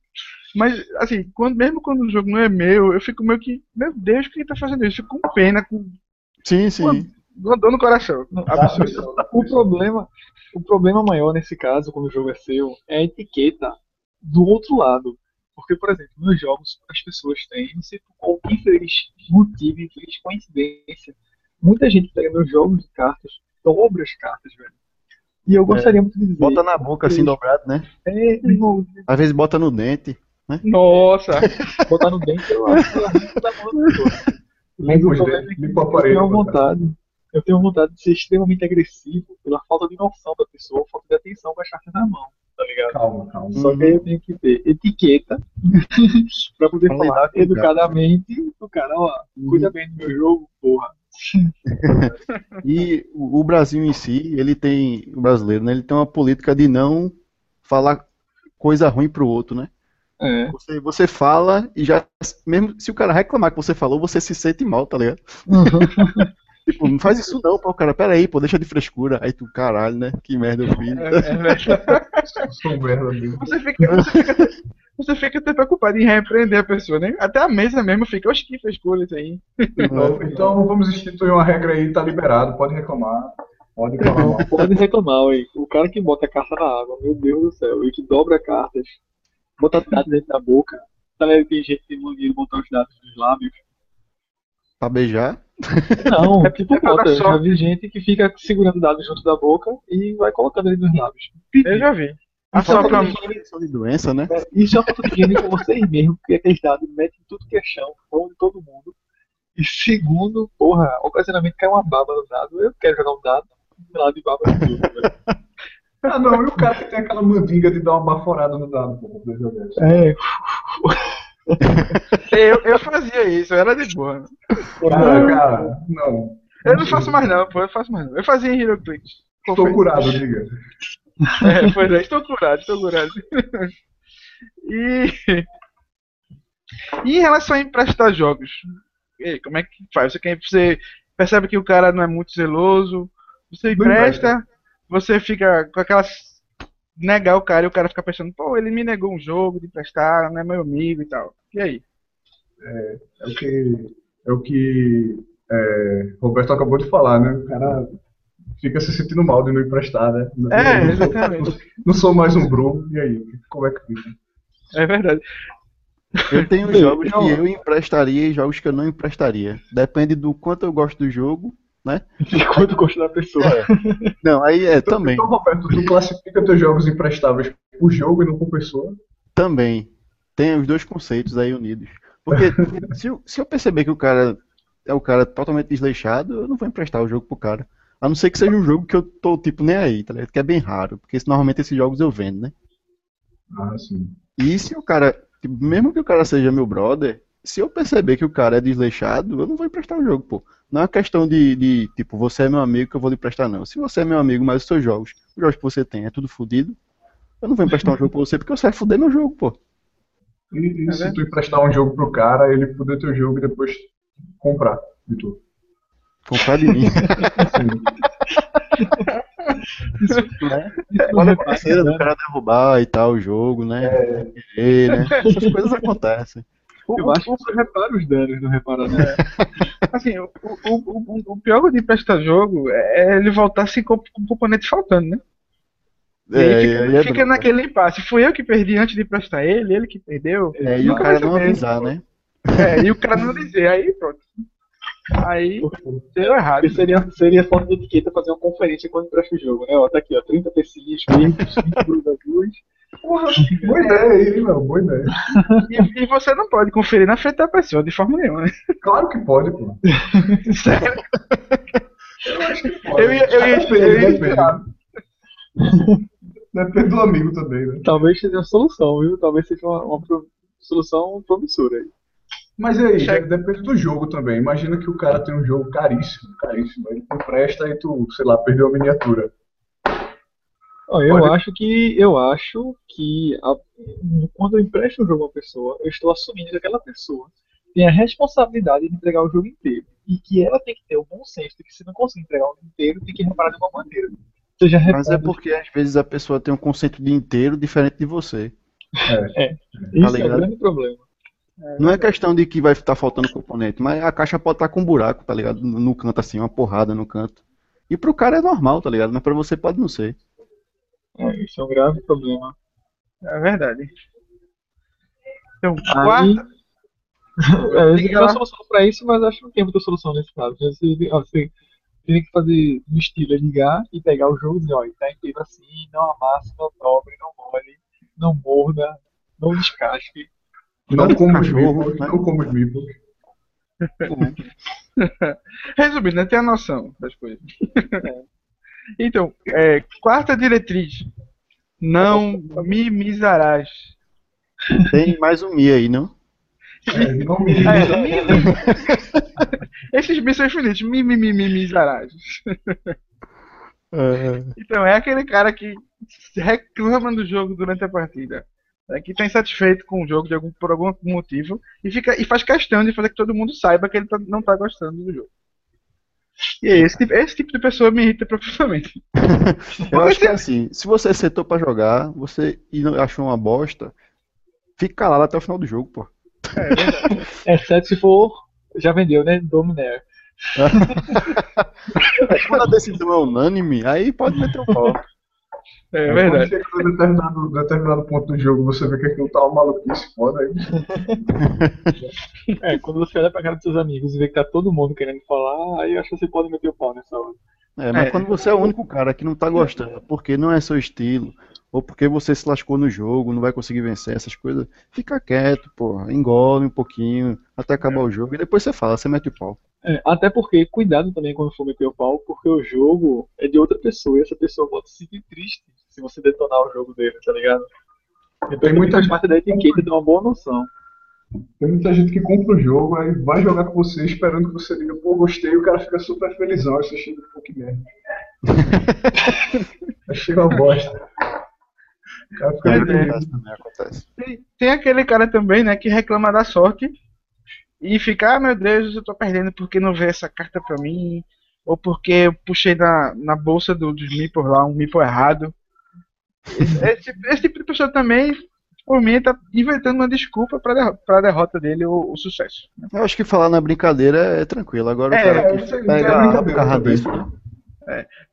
Mas, assim, quando, mesmo quando o jogo não é meu, eu fico meio que, meu Deus, quem tá fazendo isso? Eu fico com pena, com Sim, sim. uma dor no coração. Absurdo. O problema, o problema maior nesse caso, quando o jogo é seu, é a etiqueta do outro lado. Porque, por exemplo, nos jogos as pessoas têm, não sei por qual infeliz motivo, infeliz coincidência, muita gente pega nos jogos de cartas dobra as cartas, velho. E eu gostaria muito de dizer. Bota na boca assim dobrado, né? É, irmão, Às vezes bota no dente. Nossa! botar no dente, eu acho é da mão da pessoa. Mas o problema é que o eu tenho vontade. Eu tenho vontade de ser extremamente agressivo pela falta de noção da pessoa, falta de atenção com as cartas na mão, tá ligado? Calma, calma. Só que aí eu tenho que ter etiqueta pra poder falar educadamente o cara, ó, cuida bem do meu jogo, porra. E o Brasil em si, ele tem, o brasileiro, né, ele tem uma política de não falar coisa ruim pro outro, né? É. Você, você fala e já, mesmo se o cara reclamar que você falou, você se sente mal, tá ligado? Tipo, não faz isso não, pô, cara, pera aí, pô, deixa de frescura. Aí tu, caralho, né? Que merda eu fiz. É, é mesmo. Você fica, você fica, você fica até preocupado em repreender a pessoa, né? Até a mesa mesmo fica, oxe, que frescura isso aí. Então, então vamos instituir uma regra aí, tá liberado, pode reclamar. Pode mal. pode reclamar, ué. O cara que bota a carta na água, meu Deus do céu, e que dobra cartas, bota dados dentro da boca. Tá ligado? Tem gente que tem mania de botar os dados nos lábios. Pra beijar. Não, É tipo, dar bota. Já vi gente que fica segurando dados junto da boca e vai colocando ele nos lábios. Eu já vi. A Falta sopra, de doença, né? É, Isso é uma higiene com vocês mesmo, porque aqueles dados metem tudo que é chão, vão de todo mundo. E segundo, porra, ocasionalmente cai uma baba no dado. Eu quero jogar um dado, um lado de baba no tudo, velho. Ah, não, e o cara que tem aquela mandinga de dar uma baforada no dado, pô, pra poder jogar isso. É, eu, eu fazia isso, eu era de boa. Cara, cara, não. Eu não faço mais não, pô, eu faço mais não. Eu fazia em HeroClix. Estou curado, diga. É, pois é, estou curado, estou curado. E, e em relação a emprestar jogos, como é que faz? Você, você percebe que o cara não é muito zeloso, você empresta, você fica com aquelas. negar o cara e o cara fica pensando, pô, ele me negou um jogo de emprestar, não é meu amigo e tal. E aí? É o que, é o que é, Roberto acabou de falar, né? O cara fica se sentindo mal de não emprestar, né? É, não, sou, exatamente. não sou mais um Bru, e aí? Como é que fica? É verdade. Eu tenho jogos então- que eu emprestaria e jogos que eu não emprestaria. Depende do quanto eu gosto do jogo, né? de quanto gosto da pessoa. Não, aí é também. Então, Roberto, tu classifica teus jogos emprestáveis por jogo e não por pessoa? Também. Tem os dois conceitos aí unidos. Porque se eu, se eu perceber que o cara é o cara totalmente desleixado, eu não vou emprestar o jogo pro cara. A não ser que seja um jogo que eu tô, tipo, nem aí, tá ligado? Que é bem raro. Porque normalmente esses jogos eu vendo, né? Ah, sim. E se o cara, tipo, mesmo que o cara seja meu brother, se eu perceber que o cara é desleixado, eu não vou emprestar o jogo, pô. Não é uma questão de, de, tipo, você é meu amigo que eu vou lhe emprestar, não. Se você é meu amigo, mas os seus jogos, os jogos que você tem é tudo fodido, eu não vou emprestar um jogo pra você porque você vai foder meu jogo, pô. E, e É se tu emprestar um jogo pro cara, ele poder teu jogo e depois comprar de tu? Comprar de mim. Sim. né? Isso é acontecer do cara derrubar e tal o jogo, né? E, né? Essas coisas acontecem. O, Eu acho que você repara os danos, não repara não. Assim, o, o, o, o pior de emprestar jogo é ele voltar assim com com o componente faltando, né? E aí É, fica, é fica bronca. naquele impasse. Fui eu que perdi antes de emprestar ele, ele que perdeu. É, e o cara não avisar, né? É, e o cara não dizer, aí pronto. Aí deu errado. Seria, seria falta de etiqueta fazer uma conferência quando empresta o jogo, né? Ó, tá aqui, ó, 30 pecinhas verdes, 5 cruz azuis. Porra, boa ideia aí, meu, boa ideia. E, e você não pode conferir na frente da pessoa, de forma nenhuma. né? Claro que pode, pô. Sério. Eu acho que pode. Eu ia, eu ia, Depende, eu ia depende. esperar. Depende do amigo também, né? Talvez seja a solução, viu? Talvez seja uma, uma solução promissora aí. Mas aí, Chega. de- depende do jogo também. Imagina que o cara tem um jogo caríssimo, caríssimo. Ele empresta e tu, sei lá, perdeu a miniatura. Eu Pode- acho que eu acho que a- quando eu empresto um jogo a uma pessoa, eu estou assumindo que aquela pessoa tem a responsabilidade de entregar o jogo inteiro. E que ela tem que ter o bom senso de que se não conseguir entregar o jogo inteiro, tem que reparar de uma maneira. Seja Mas é porque às vezes a pessoa tem um conceito de inteiro diferente de você. Isso é o grande problema. Não é questão de que vai estar faltando componente, mas a caixa pode estar com um buraco, tá ligado? No canto assim, uma porrada no canto. E pro cara é normal, tá ligado? Mas pra você pode não ser. É, isso é um grave problema. É verdade. Então, Aí, quarta. é, tenho lá. uma solução pra isso, mas acho que não tem muita solução nesse caso. Você, você Teria que fazer no estilo é ligar e pegar o jogo e dizer, ó, ele tá inteiro assim, não amasse, não dobre, não mole, não morda, não descasque. Não como os meeples, né? não como os meeples. Resumindo, né? Tem a noção das coisas. Então, é, quarta diretriz. Não mimizarás. Tem mais um Mi aí, não? É, não me É, mi- mi- Esses mi são infinitos. Mi, mi, mi, mimizarás. Então, é aquele cara que reclama do jogo durante a partida. Né, que está insatisfeito com o jogo de algum, por algum motivo e, fica, e faz questão de fazer que todo mundo saiba que ele tá- não está gostando do jogo. E é esse, tipo- esse tipo de pessoa me irrita profundamente. Eu acho que é assim, se você sentou pra jogar, você e não achou uma bosta, fica calado até o final do jogo, pô. Exceto se for, já vendeu, né? Dominaire. Quando a decisão é unânime, aí pode meter o pau. É Quando verdade. chega a determinado, determinado ponto do jogo, você vê que aquilo tá uma maluquice foda aí. É, quando você olha pra cara dos seus amigos e vê que tá todo mundo querendo falar, aí eu acho que você pode meter o pau nessa hora. É, mas É. quando você é o único cara que não tá gostando, porque não é seu estilo, ou porque você se lascou no jogo, não vai conseguir vencer essas coisas, fica quieto, pô, engole um pouquinho até acabar o jogo e depois você fala, você mete o pau. É, até porque, cuidado também quando for meter o pau, porque o jogo é de outra pessoa e essa pessoa pode se sentir triste se você detonar o jogo dele, tá ligado? Então Tem muita gente- parte da etiqueta de uma boa noção. Tem muita gente que compra o jogo, aí vai jogar com você esperando que você diga, pô, gostei, e o cara fica super felizão, você chega, pô, que merda. Achei uma bosta. O cara fica É, muito é. também, acontece. Tem, tem aquele cara também, né, que reclama da sorte e fica, ah, meu Deus, eu tô perdendo porque não veio essa carta pra mim, ou porque eu puxei na, na bolsa do, dos Meeple lá um Meeple errado. Esse, esse- esse tipo de pessoa também, por mim, tá inventando uma desculpa pra, derro pra derrota dele, o, o sucesso. Eu acho que falar na brincadeira é tranquilo, agora o É, cara é, que pega é a né?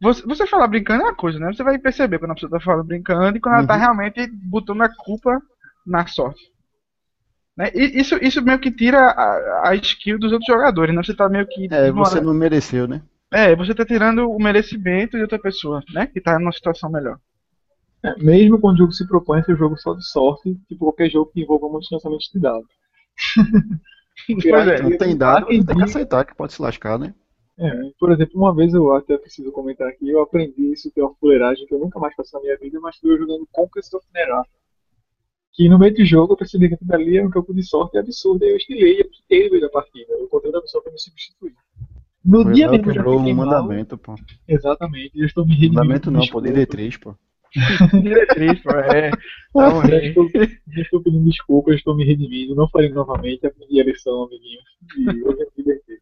Você, você falar brincando é uma coisa, né? Você vai perceber quando a pessoa tá falando brincando e quando ela tá Uhum. realmente botando a culpa na sorte. Né? E isso, isso meio que tira a, a skill dos outros jogadores, né? Você tá meio que. É, você não mereceu, né? É, você tá tirando o merecimento de outra pessoa, né? Que tá numa situação melhor. É, mesmo quando o jogo se propõe a ser um jogo só de sorte, tipo qualquer jogo que envolva muitos lançamentos de dados. Pois é. Não tem dado, tem que aceitar que pode se lascar, né? É, por exemplo, uma vez eu até preciso comentar aqui, eu aprendi isso que é uma fuleiragem que eu nunca mais faço na minha vida, mas fui eu jogando Conquest of Nerá. Que no meio do jogo eu percebi que aquilo dali era um jogo de sorte absurdo, e eu estilei e fiquei no meio da partida. Eu encontrei outra pessoa pra me substituir. No Foi dia mesmo eu já quebrou fiquei um mal. mandamento, pô. Exatamente, eu estou me redimindo. Mandamento não, pô, desculpa. diretriz, pô. Diretriz, pô, é. Tá Já horrível. estou, já estou pedindo desculpas, estou me redimindo, não farei novamente, aprendi a lição, amiguinhos. E hoje eu me diverti.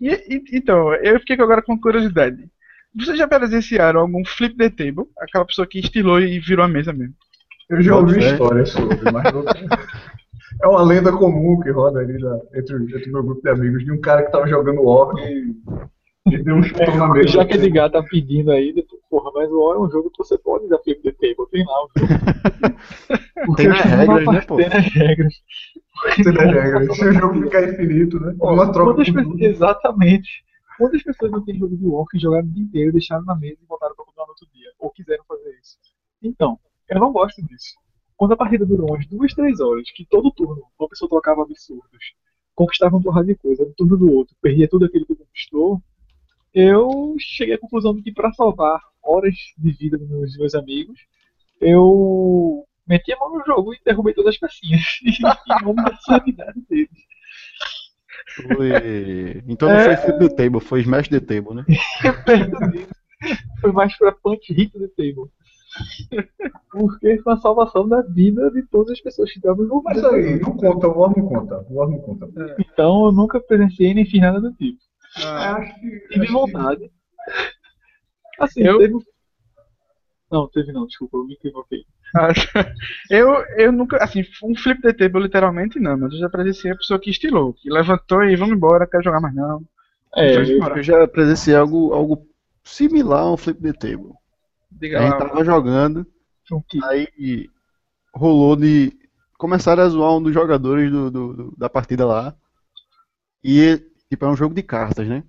E, e- então, eu fiquei agora com curiosidade. Vocês já presenciaram algum flip the table? Aquela pessoa que estilou e virou a mesa mesmo. Eu já ouvi Bota fé. história sobre, mas não... É uma lenda comum que roda ali da- entre, entre o meu grupo de amigos de um cara que tava jogando War e, e deu um chutão na mesa. Já que Edgar tá pedindo aí, depois, porra, mas o War é um jogo que você pode dar flip the table, tem lá o jogo. Tem nas chamo regras, uma né, pô? Tem nas regras. Tem das regras. Se o jogo ficar infinito, né? Uma troca pessoas, tudo. exatamente. Quantas pessoas não têm jogo de War que jogaram o dia inteiro, deixaram na mesa e voltaram pra comprar no outro dia? Ou quiseram fazer isso? Então, eu não gosto disso. Quando a partida durou umas duas, três horas, que todo turno uma pessoa trocava absurdos, conquistava um porrada de coisa, no turno do outro, perdia tudo aquilo que conquistou, eu cheguei à conclusão de que para salvar horas de vida dos meus, meus amigos, eu meti a mão no jogo e derrubei todas as pecinhas. em nome da sanidade deles. Foi... Então não foi flip the table, foi smash the table, né? perto disso. Foi mais pra punch hit the table. Porque foi a salvação da vida de todas as pessoas que estavam Mas envolvidas. aí, não conta, o War não conta. O War não conta. Então eu nunca presenciei nem fiz nada do tipo. Ah, Acho que. Tive acho que- vontade. Assim, Eu- teve. Não, teve não, desculpa, eu me equivoquei. eu, eu nunca, assim, um flip the table literalmente não, mas eu já presenciei a pessoa que estilou, que levantou e vamos embora, quero jogar mais não. É, eu. Eu já presenciei algo, algo similar a um flip the table. Diga A gente lá. tava jogando, aí rolou de. Começaram a zoar um dos jogadores do, do- do- da partida lá. E, tipo, é um jogo de cartas, né?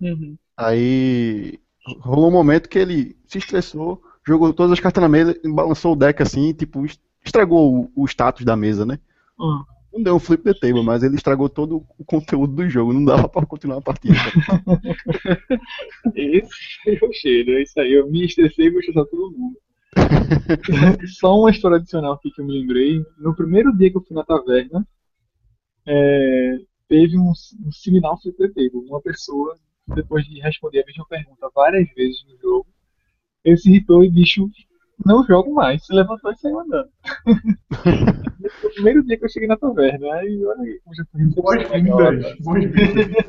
Uhum. Aí rolou um momento que ele se estressou, jogou todas as cartas na mesa, balançou o deck assim, tipo, estragou o, o status da mesa, né? Hum. Não deu um flip the table, mas ele estragou todo o conteúdo do jogo, não dava pra continuar a partida. Esse é o cheiro, é isso aí. Eu me estressei e vou estressar todo mundo. Só uma história adicional aqui que eu me lembrei. No primeiro dia que eu fui na taverna, é, teve um, um flip the table. Uma pessoa, depois de responder a mesma pergunta várias vezes no jogo, ele se irritou e disse: Não jogo mais. Se levantou e saiu andando. Foi o primeiro dia que eu cheguei na taverna. Aí, olha aí como já foi Boas-vindas, boas-vindas.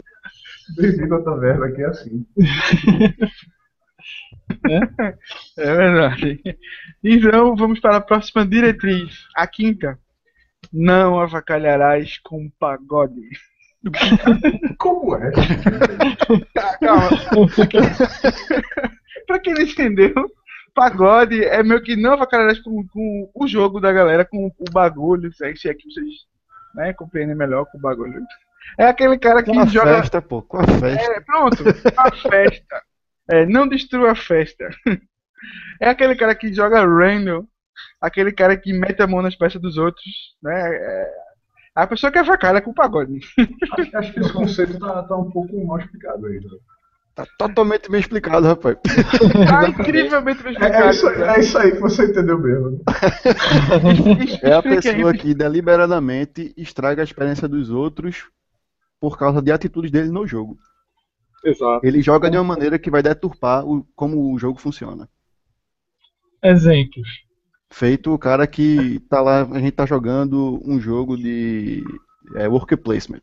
Bem-vindo à taverna, que é assim. É verdade. Então, vamos para a próxima diretriz. A quinta. Não avacalharás com pagode. Como é? Tá, calma. pra quem não entendeu, pagode é meio que não avacalharás com, com o jogo da galera, com o bagulho, se é se é que vocês né, compreendem melhor com o bagulho. É aquele cara que Com a joga. festa, pô, com a festa. É, pronto, a festa. É, não destrua a festa. É aquele cara que joga random, aquele cara que mete a mão nas peças dos outros, né? É, a pessoa que é avacalha com o pagode. Acho, acho que esse conceito tá, tá um pouco mal explicado aí. né? Tá totalmente bem explicado, rapaz. Tá incrivelmente bem É, é, isso, explicado. é isso aí que você entendeu mesmo. É a pessoa que deliberadamente estraga a experiência dos outros por causa de atitudes dele no jogo. Exato. Ele joga de uma maneira que vai deturpar o- como o jogo funciona. Exemplos. Feito o cara que tá lá, a gente tá jogando um jogo de é, worker placement.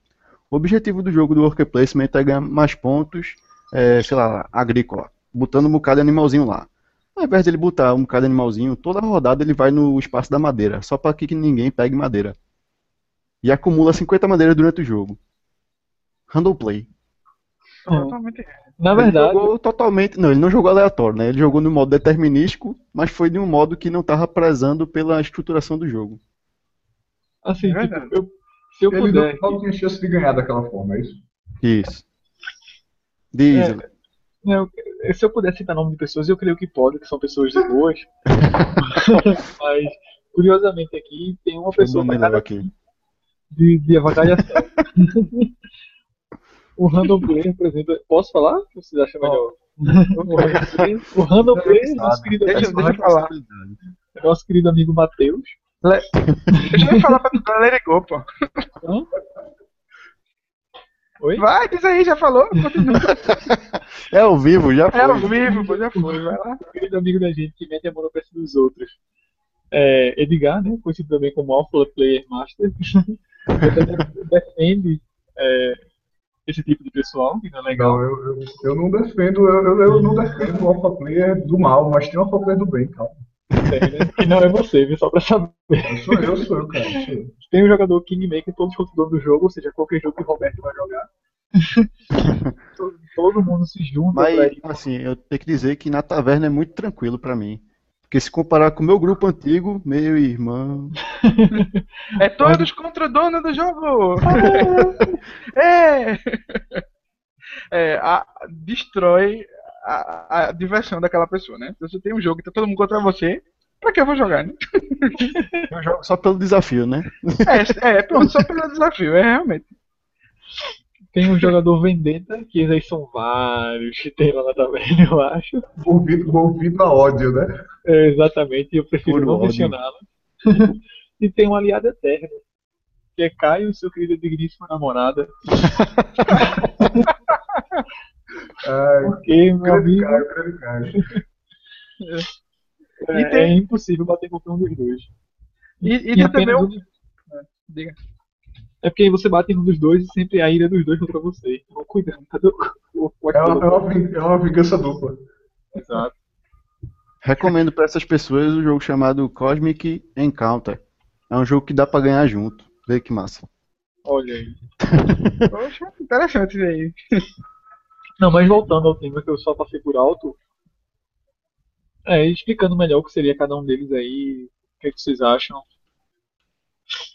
O objetivo do jogo do worker placement é ganhar mais pontos, é, sei lá, agrícola, botando um bocado de animalzinho lá. Ao invés de ele botar um bocado de animalzinho, toda rodada ele vai no espaço da madeira, só para que ninguém pegue madeira. E acumula 50 madeiras durante o jogo. Handle play. Totalmente Na Ele verdade, jogou totalmente. Não, ele não jogou aleatório, né? Ele jogou no modo determinístico, mas foi de um modo que não estava prezando pela estruturação do jogo. assim, É tipo, eu, se eu Ele puder. não, não tinha chance de ganhar daquela forma, é isso? Isso. Diz. É. Eu- se eu puder citar nome de pessoas, eu creio que pode, que são pessoas de boas. Mas, curiosamente, aqui tem uma pessoa pra cada aqui. de, de avacalhação. o random player, por exemplo, posso falar? Ou Vocês acham melhor? o random player, o player nosso querido, Deixa- deixa eu falar. nosso querido amigo Matheus. Deixa eu falar pra tu, let it go, pô. Hã? Oi? Vai, diz aí, já falou? É ao vivo, já É ao foi. vivo, pô, já foi, vai lá. O querido amigo da gente que mete a mão no peça dos outros. É, Edgar, né? Conhecido também como Alpha Player Master. defende é, esse tipo de pessoal, que não é legal. Não, eu, eu, eu não defendo, eu, eu, eu não defendo o alpha player do mal, mas tem o alpha player do bem, calma. Tem, né? Que não é você, viu? Só pra saber. Eu sou eu, sou eu, cara. Sou eu. Tem o jogador Kingmaker, todos os controladores do jogo, ou seja, qualquer jogo que o Roberto vai jogar. todo, todo mundo se junta pra Mas, ir. assim, eu tenho que dizer que na taverna é muito tranquilo pra mim. Porque se comparar com o meu grupo antigo, meu irmão. É todos contra o dono do jogo! é! É, a- destrói a, a diversão daquela pessoa, né? Se você tem um jogo que tá todo mundo contra você, pra que eu vou jogar, né? Eu jogo só pelo desafio, né? É, é pronto, só pelo desafio, é realmente. Tem o jogador Vendetta, que aí são vários que tem lá na taverna, eu acho. Movido, movido a ódio, né? É, exatamente, eu prefiro Puro não mencioná-lo. e tem um aliado eterno, que é Caio, seu querido e digníssimo namorada. Ai, Porque, meu amigo, Caio, Caio. é, E tem- é impossível bater qualquer um dos dois. E, e Em tem também um- Diga. É porque você bate num dos dois e sempre é a ira dos dois contra você. Então, cuidado. O- o- É uma, é uma é uma vingança dupla. Exato. Recomendo pra essas pessoas o jogo chamado Cosmic Encounter. É um jogo que dá pra ganhar junto. Vê que massa. Olha aí. Poxa, interessante isso aí. Não, mas voltando ao tema que eu só passei por alto. É, explicando melhor o que seria cada um deles aí. O que, é que vocês acham?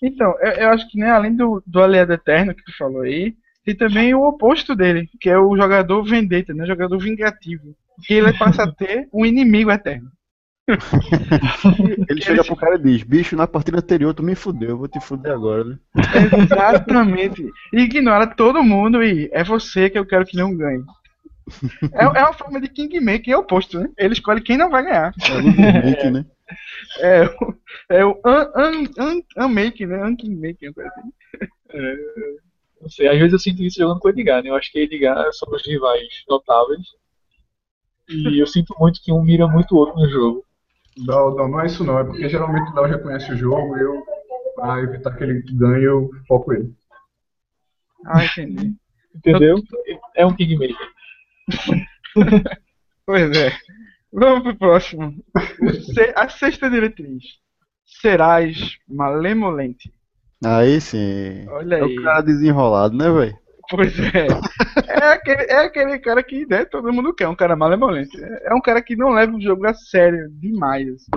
Então, eu, eu acho que né, além do, do aliado eterno que tu falou aí, Tem também o oposto dele, que é o jogador vendetta, né? O jogador vingativo. Que ele passa a ter um inimigo eterno. Ele chega pro cara e diz, bicho, na partida anterior tu me fudeu, eu vou te fuder agora, né? Exatamente. Ignora todo mundo e é você que eu quero que não ganhe. É, é uma forma de Kingmaker é o oposto, né? Ele escolhe quem não vai ganhar. É o remake, né? É o, é o un, un, un, unmake, né? Unkingmaker, assim. Não sei, às vezes eu sinto isso jogando com o Edgar, né? Eu acho que Edgar são os rivais notáveis. E eu sinto muito que um mira muito o outro no jogo. Não, não, não é isso não. É porque geralmente o Léo já conhece o jogo e eu, pra evitar que ele ganhe, eu foco ele. Ah, entendi. Entendeu? É um Kingmaker. Pois é. Vamos pro próximo. A sexta diretriz. Serás malemolente. Aí sim. Olha É aí. o cara desenrolado, né, velho? Pois é. É aquele, é aquele cara que né, todo mundo quer, um cara malemolente. É um cara que não leva o jogo a sério demais. Assim.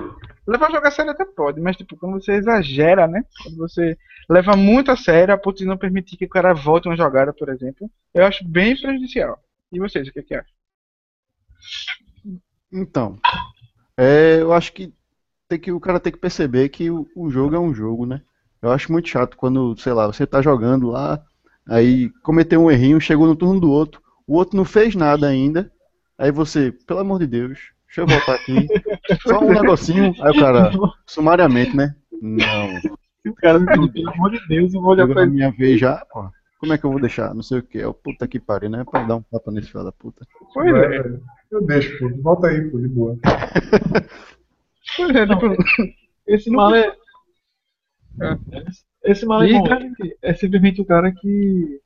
Levar o jogo a sério até pode, mas tipo, quando você exagera, né? Quando você leva muito a sério a ponto de não permitir que o cara volte uma jogada, por exemplo, eu acho bem prejudicial. E vocês, o que, que acham? Então, é, eu acho que, tem que o cara tem que perceber que o, o jogo é um jogo, né? Eu acho muito chato quando, sei lá, você tá jogando lá, aí cometeu um errinho, chegou no turno do outro, o outro não fez nada ainda, aí você, pelo amor de Deus, deixa eu voltar aqui, só um negocinho, aí o cara, sumariamente, né? Não, O cara pelo amor de Deus, eu vou olhar pra ele. minha vez já, pô. Como é que eu vou deixar? Não sei o que. É o puta que pariu, né? Pra dar um tapa nesse filho da puta. Pois é. velho. Eu deixo, pô. Volta aí, pô, de boa. Pois é, tipo, Esse Não mal é. Esse mal é, é simplesmente o cara que.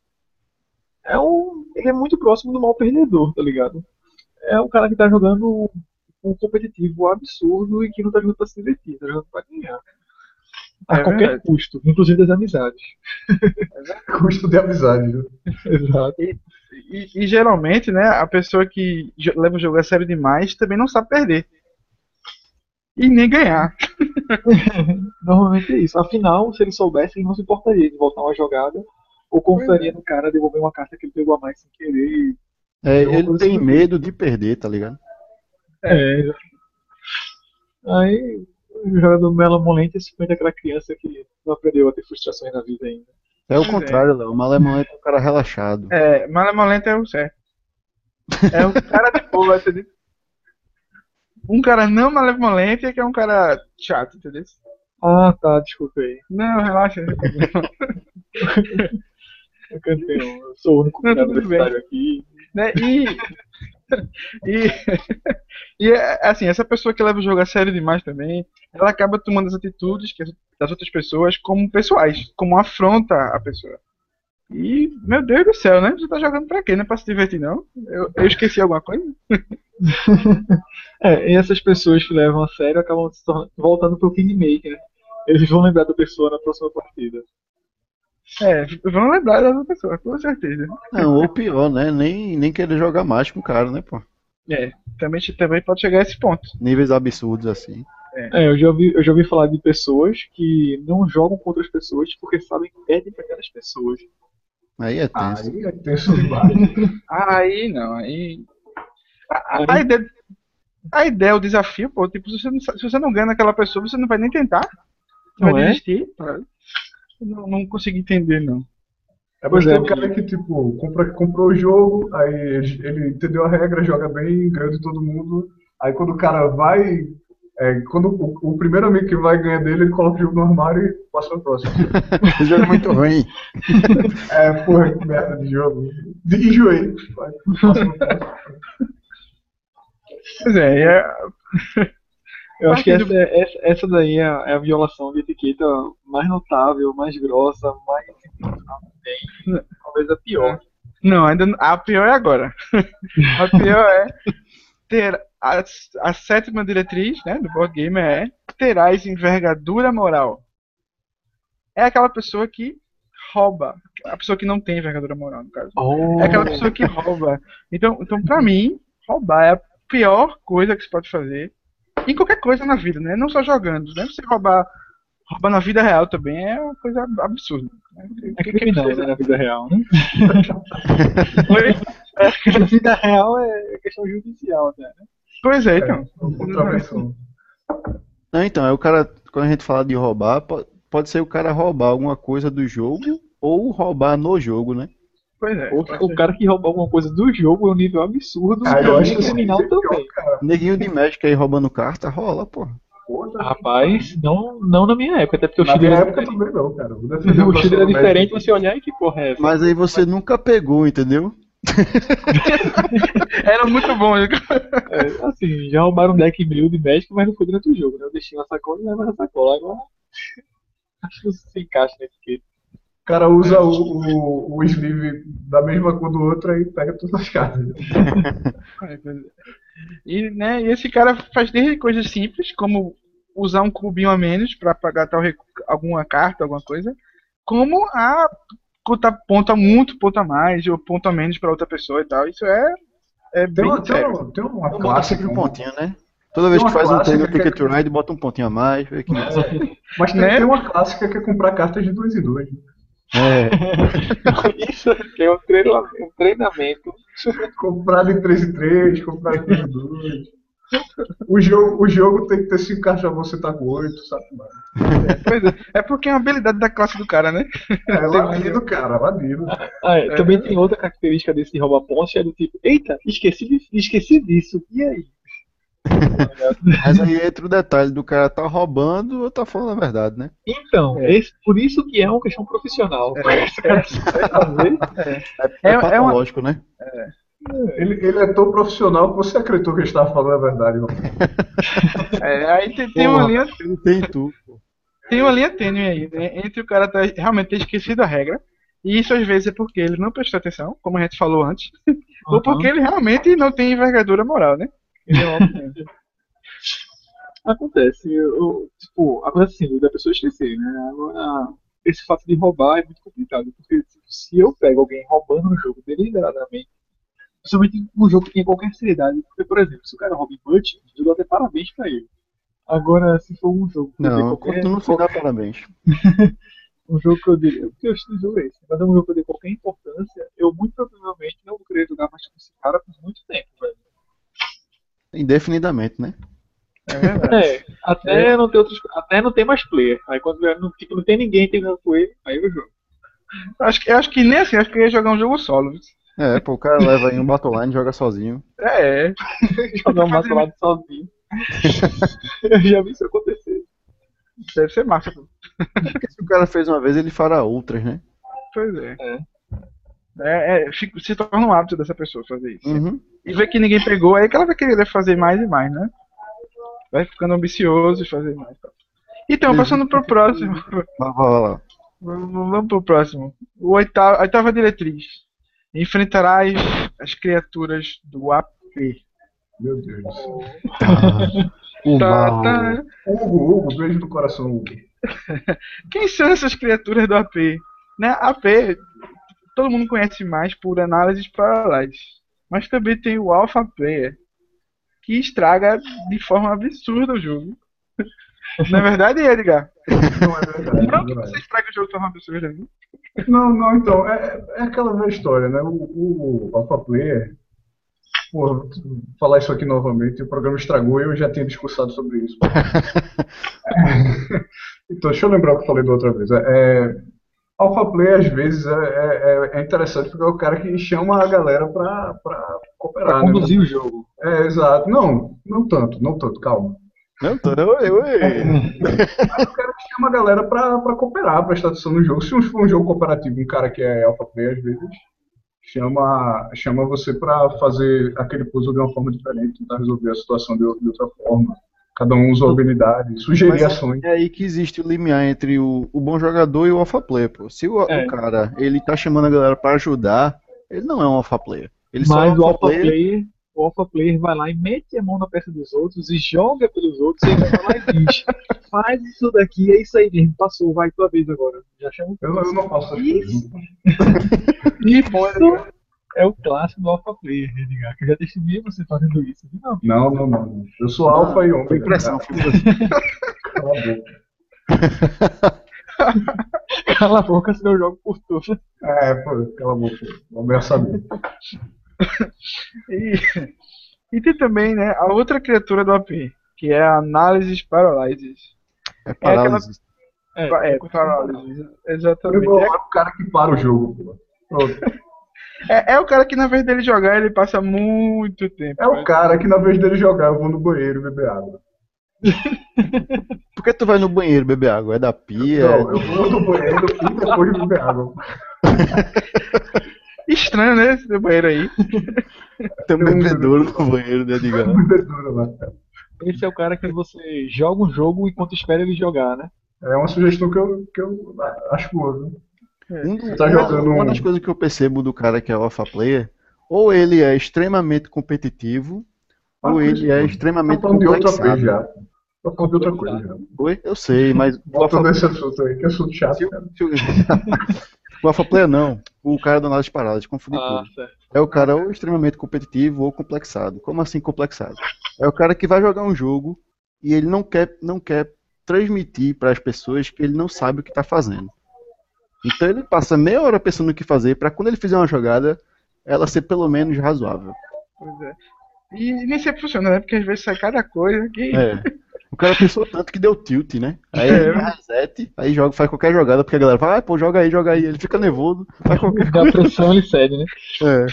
É um. Ele é muito próximo do mal perdedor, tá ligado? É o cara que tá jogando um competitivo absurdo e que não tá jogando pra se divertir, tá jogando pra ganhar. A É qualquer verdade. custo, inclusive das amizades. Custo de amizade, viu? Exato. E, e geralmente, né, a pessoa que leva o jogo a sério demais também não sabe perder. E nem ganhar. Normalmente é isso. Afinal, se ele soubesse, ele não se importaria de voltar uma jogada ou confiaria no cara devolver uma carta que ele pegou a mais sem querer. É, ele tem decidir. medo de perder, tá ligado? É. Aí o jogador malemolente é simplesmente aquela criança que não aprendeu a ter frustrações na vida ainda. É o Pois é. contrário, Léo. O malemolente é um cara relaxado. É, malemolente é o certo. É o cara de boa, entendeu? Um cara não malemolente é que é um cara chato, entendeu? Ah, tá, desculpa aí. Não, relaxa. Eu cantei, eu sou o único Não, cara aqui. né? E, e, e é, assim, essa pessoa que leva o jogo a sério demais também, ela acaba tomando as atitudes das outras pessoas como pessoais, como afronta à pessoa. E, meu Deus do céu, né? Você tá jogando pra quê? Não é pra se divertir, não? Eu, eu esqueci alguma coisa? É, e essas pessoas que levam a sério acabam se voltando pro Kingmaker. Eles vão lembrar da pessoa na próxima partida. É, vão lembrar da outra pessoa, com certeza. Não, ou pior, né? Nem, nem querer jogar mais com o cara, né, pô? É, também, também pode chegar a esse ponto. Níveis absurdos assim. É, eu já, ouvi, eu já ouvi falar de pessoas que não jogam contra as pessoas porque sabem que perdem para aquelas pessoas. Aí é tenso. Aí é tenso demais. Aí não, aí. A, a- a ideia, a ideia, o desafio, pô, tipo, se você, não, se você não ganha naquela pessoa, você não vai nem tentar. Você Não vai é? desistir. tá? Não, não consegui entender, não. É Pois mas é, tem um cara que, tipo, compra, comprou o jogo, aí ele, ele entendeu a regra, joga bem, ganhou de todo mundo. Aí quando o cara vai. é, quando o, o primeiro amigo que vai ganhar dele, ele coloca o jogo no armário e passa pro próximo. Esse jogo é muito ruim. É, porra, que merda de jogo. De, enjoei. Pois é, é Eu acho que essa, essa, essa daí é a, é a violação de etiqueta mais notável, mais grossa, mais intencional que tem. Talvez a pior. não, ainda a pior é agora. A pior é ter a, a sétima diretriz, né, do board game é terás envergadura moral. É aquela pessoa que rouba, a pessoa que não tem envergadura moral, no caso. É aquela pessoa que rouba. Então, então pra mim, roubar é a pior coisa que se pode fazer em qualquer coisa na vida, né? Não só jogando, né? Você roubar roubar na vida real também é uma coisa absurda. É criminal, né, na vida real, né? Oi? Na vida real é questão judicial até, né? Pois é, então. Contravenção. Não, então, é o cara, quando a gente fala de roubar, po- pode ser o cara roubar alguma coisa do jogo ou roubar no jogo, né? Pois é. Ou o cara que rouba alguma coisa do jogo é um nível absurdo Ah, eu e acho que criminal sim, também. cara. Neguinho de Magic aí roubando carta, rola, porra. Porra. Rapaz, não, não na minha época, até porque o Na Chile minha era época diferente. também não, cara. O Chile era diferente, médico. você olhar e que porra é essa? Mas aí você nunca pegou, entendeu? Era muito bom. né? É, assim, já roubaram um deck mil de Magic, mas não foi durante o jogo, né? Eu deixei na sacola e leva na sacola. Agora, acho que não se encaixa nesse etiqueta. O cara usa o, o, o sleeve da mesma cor do outro e pega todas as cartas. E, né, e esse cara faz desde coisas simples, como usar um cubinho a menos para pagar tal alguma carta, alguma coisa, como a contar ponto a muito, ponto a mais, ou ponto a menos para outra pessoa e tal. Isso é, é Tem bem uma, tem uma, tem uma clássica, sempre um pontinho, né? Toda vez que faz um treino clássica Ticket que é- Ride, bota um pontinho a mais. vê que- mas tem, Né? tem uma clássica que é comprar cartas de dois em dois. É, Isso que é um treinamento. Um treinamento. Comprar de 3 em 3, comprar de 2 em 2. O jogo, o jogo tem que ter 5 cartas, você tá com 8, sabe? Pois é. É porque é uma habilidade da classe do cara, né? É ladino, cara, ladino. Ah, é, Também tem outra característica desse de roubar pontos, que é do tipo, eita, esqueci, esqueci disso, e aí? Mas aí entra o detalhe do cara tá roubando ou tá falando a verdade, né? Então, É. esse- por isso que é uma questão profissional. Fazer, É, É- é uma- patológico, né? Ele, ele é tão profissional que você acreditou que ele estava falando a verdade. É, aí tem, tem uma linha tem tu. tem uma linha tênue aí, né? Entre o cara tá, realmente ter esquecido a regra, e isso às vezes é porque ele não prestou atenção, como a gente falou antes, ou porque ele realmente não tem envergadura moral, né? Ele é óbvio. Acontece, eu, tipo, acontece assim, da pessoa esquecer, né? Agora, esse fato de roubar é muito complicado, porque tipo, se eu pego alguém roubando no jogo deliberadamente, principalmente um jogo que tem qualquer seriedade, porque, por exemplo, se o cara rouba em Butch, eu dou até parabéns pra ele. Agora, se for um jogo que Não, qualquer, quando não dá parabéns. um jogo que eu diria, porque eu jogo é esse, mas é um jogo que eu dei qualquer importância, eu muito provavelmente não vou querer jogar mais com esse cara por muito tempo, velho. Indefinidamente, né? É verdade. É, até não ter outros, até não ter mais player. Aí quando não, tipo, não tem ninguém terminando com ele, aí eu jogo. Acho que, acho que nem assim, acho que eu ia jogar um jogo solo. É, pô, o cara leva aí um Battleline e joga sozinho. É, é. Jogar um lado sozinho. eu já vi isso acontecer. deve ser massa. pô. Porque se o cara fez uma vez, ele fará outras, né? Pois é. É. É, é, fica- se torna um hábito dessa pessoa fazer isso. Uhum. E ver que ninguém pegou, aí que ela vai querer fazer mais e mais, né? Vai ficando ambicioso e fazer mais. tá? Então, passando pro próximo. Vai, vai lá. Vamos vamos pro próximo. O oitavo, a oitava diretriz. Enfrentarás as criaturas do AP. Meu Deus do céu. O Tá, mal. tá. Hugo, Hugo, beijo no coração, Hugo. Quem são essas criaturas do AP? Né? AP, todo mundo conhece mais por análises paralelas. Mas também tem o Alpha Player, que estraga de forma absurda o jogo. Não é verdade, Edgar? Não é verdade. Não Não, que é você estraga o jogo de forma absurda. viu? não, não, então, é, é aquela velha história, né? O, o Alpha Player, porra, vou falar isso aqui novamente, o programa estragou e eu já tinha discursado sobre isso. então, deixa eu lembrar o que eu falei da outra vez. É, Alpha Player, às vezes, é, é, é interessante porque é o cara que chama a galera pra, pra cooperar, Pra né? conduzir o jogo. É, exato. Não, não tanto, não tanto, calma. Não, eu, eu, eu. Mas o cara que chama a galera pra, pra cooperar, prestar atenção no jogo. Se for um jogo cooperativo, um cara que é alpha player, às vezes, chama, chama você pra fazer aquele puzzle de uma forma diferente, tentar resolver a situação de, de outra forma. Cada um usa uma habilidade, sugerir Mas ações. É aí que existe o limiar entre o, o bom jogador e o alpha player, pô. Se o, É. o cara, ele tá chamando a galera pra ajudar, ele não é um alpha player. Ele só é Mas um o alpha alpha player. player, o alpha player vai lá e mete a mão na peça dos outros e joga pelos outros e ele vai lá e diz: faz isso daqui, é isso aí mesmo, passou, vai tua vez agora. Já chama o Eu, eu não faço Isso. coisas. Isso é o clássico do alpha player, Edgar, que eu já testemunhei você fazendo isso. Não, Não, não, não. Eu sou alfa e ômega. Foi impressão. Cala a boca. Cala a boca, senão eu jogo por tudo. É, pô, cala a boca. Vamos saber. E, e tem também, né, a outra criatura do AP, que é a Análises Paralysis. É parálise. É, É, Paralysis, exatamente. É o cara que para o jogo, pô. Pronto. É, é o cara que, na vez dele jogar, ele passa muito tempo. É o cara que, na vez dele jogar, eu vou no banheiro beber água. Por que tu vai no banheiro beber água? É da pia? Não, eu vou no banheiro e depois beber água. Estranho, né, esse banheiro aí. Tem um bebedouro no banheiro, né, Edgar? Bebedoura lá. Esse é o cara que você joga um jogo enquanto espera ele jogar, né? É uma sugestão que eu, que eu acho boa. viu? Um do- Tá uma- jogando uma um- das coisas que eu percebo do cara que é alpha player, ou ele é extremamente competitivo, ou Ah, ele é Tá extremamente outra complexado. Tá falando de outra coisa já. Oi? Eu sei, mas o Volta alpha, nesse assunto aí, que assunto chato, se o- cara. se o- o alpha player não, o cara do análise paradas, confundi Ah, tudo. certo. É o cara ou extremamente competitivo ou complexado. Como assim complexado? É o cara que vai jogar um jogo e ele não quer, não quer transmitir para as pessoas que ele não sabe o que está fazendo. Então ele passa meia hora pensando no que fazer para quando ele fizer uma jogada, ela ser pelo menos razoável. Pois é. E nem sempre funciona, né? Porque às vezes sai cada coisa que. É. O cara pensou tanto que deu tilt, né? Aí É. ele dá reset, aí joga, faz qualquer jogada, porque a galera fala, ah, pô, joga aí, joga aí. Ele fica nervoso, faz qualquer Da pressão ele cede, né? coisa.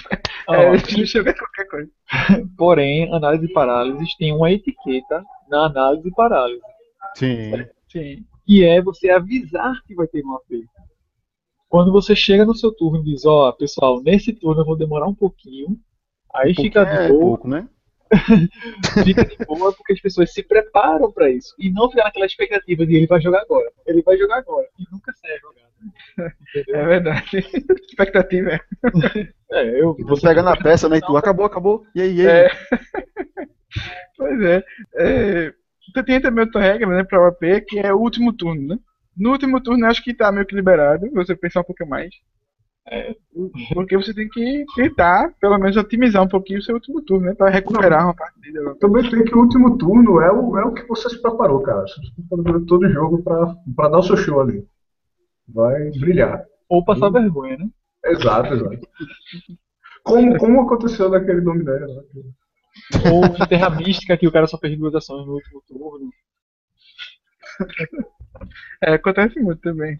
Ó, É, deixa eu ver qualquer coisa. porém, análise de parálises tem uma etiqueta na análise de parálise, Sim. Sim. que é você avisar que vai ter um AP. Quando você chega no seu turno e diz, ó, pessoal, nesse turno eu vou demorar um pouquinho, aí fica é de boa, pouco, né? fica de boa porque as pessoas se preparam pra isso. E não ficar naquela expectativa de ele vai jogar agora, ele vai jogar agora. E nunca sai. Entendeu? É verdade. Expectativa é. É, eu, Você pega na peça, né? E tu acabou, acabou. E aí, e aí? É. Pois é. é. Tu tem também outra regra, né, pra OP, que é o último turno, né? No último turno, eu acho que tá meio que liberado, você pensar um pouquinho mais. É. Porque você tem que tentar, pelo menos, otimizar um pouquinho o seu último turno, né? Pra recuperar uma partida. Também tem que o último turno é o, é o que você se preparou, cara. Você se preparou durante todo o jogo pra, pra dar o seu show ali. Vai brilhar. Ou passar vergonha, né? Exato, exato. Como, como aconteceu naquele Dominéria lá. Ou Terra Mística, que o cara só fez duas ações no último turno. É, acontece muito também.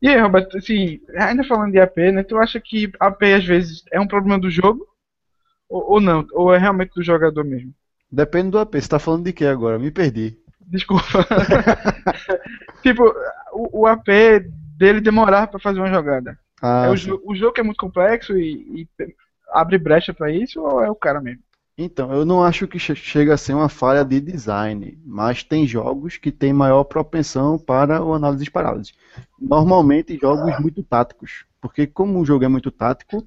E aí, Roberto, assim, ainda falando de AP, né? Tu acha que AP às vezes é um problema do jogo? Ou, ou não? Ou é realmente do jogador mesmo? Depende do AP. Você tá falando de que agora? Me perdi. Desculpa. tipo, o, o AP dele demorar pra fazer uma jogada. Ah, é o, o jogo que é muito complexo e, e abre brecha pra isso ou é o cara mesmo? Então, eu não acho que che- chega a ser uma falha de design, mas tem jogos que têm maior propensão para o análise de. Normalmente jogos muito táticos, porque como o jogo é muito tático,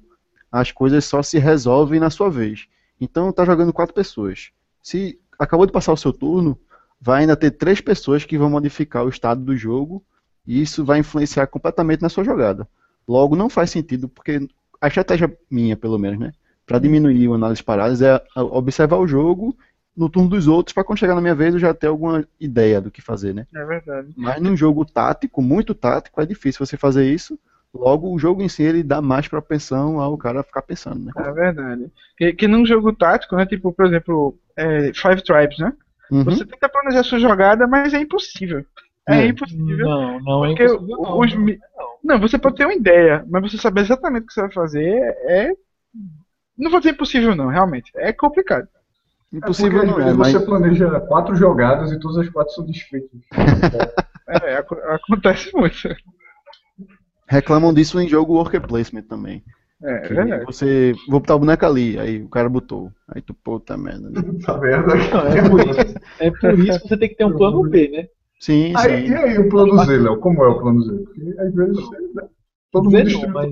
as coisas só se resolvem na sua vez. Então tá jogando quatro pessoas. Se acabou de passar o seu turno, vai ainda ter três pessoas que vão modificar o estado do jogo e isso vai influenciar completamente na sua jogada. Logo, não faz sentido, porque a estratégia minha, pelo menos, né? Para diminuir o análise de parálises é observar o jogo no turno dos outros, para quando chegar na minha vez eu já ter alguma ideia do que fazer, né? É verdade. Mas num jogo tático, muito tático, é difícil você fazer isso. Logo, o jogo em si ele dá mais propensão ao cara ficar pensando, né? É verdade. Que, que num jogo tático, né? Tipo, por exemplo, é, Five Tribes, né? Uhum. Você tenta planejar sua jogada, mas é impossível. É, É. impossível. Não, não é impossível. Não, os mi- Não, você pode ter uma ideia, mas você saber exatamente o que você vai fazer é. Não vou dizer impossível, não, realmente. É complicado. Impossível é não é, às mas vezes você planeja quatro jogadas e todas as quatro são desfeitas. É, aco- acontece muito. reclamam disso em jogo worker placement também. É, é verdade. você, vou botar o boneco ali, aí o cara botou. Aí tu, puta merda. né? Tá merda. Não, é por isso. É por isso que você tem que ter um plano B, né? Sim, Aí, sim. e aí o plano Z, Léo? Como é o plano Z? Porque às vezes né, todo Z mundo mas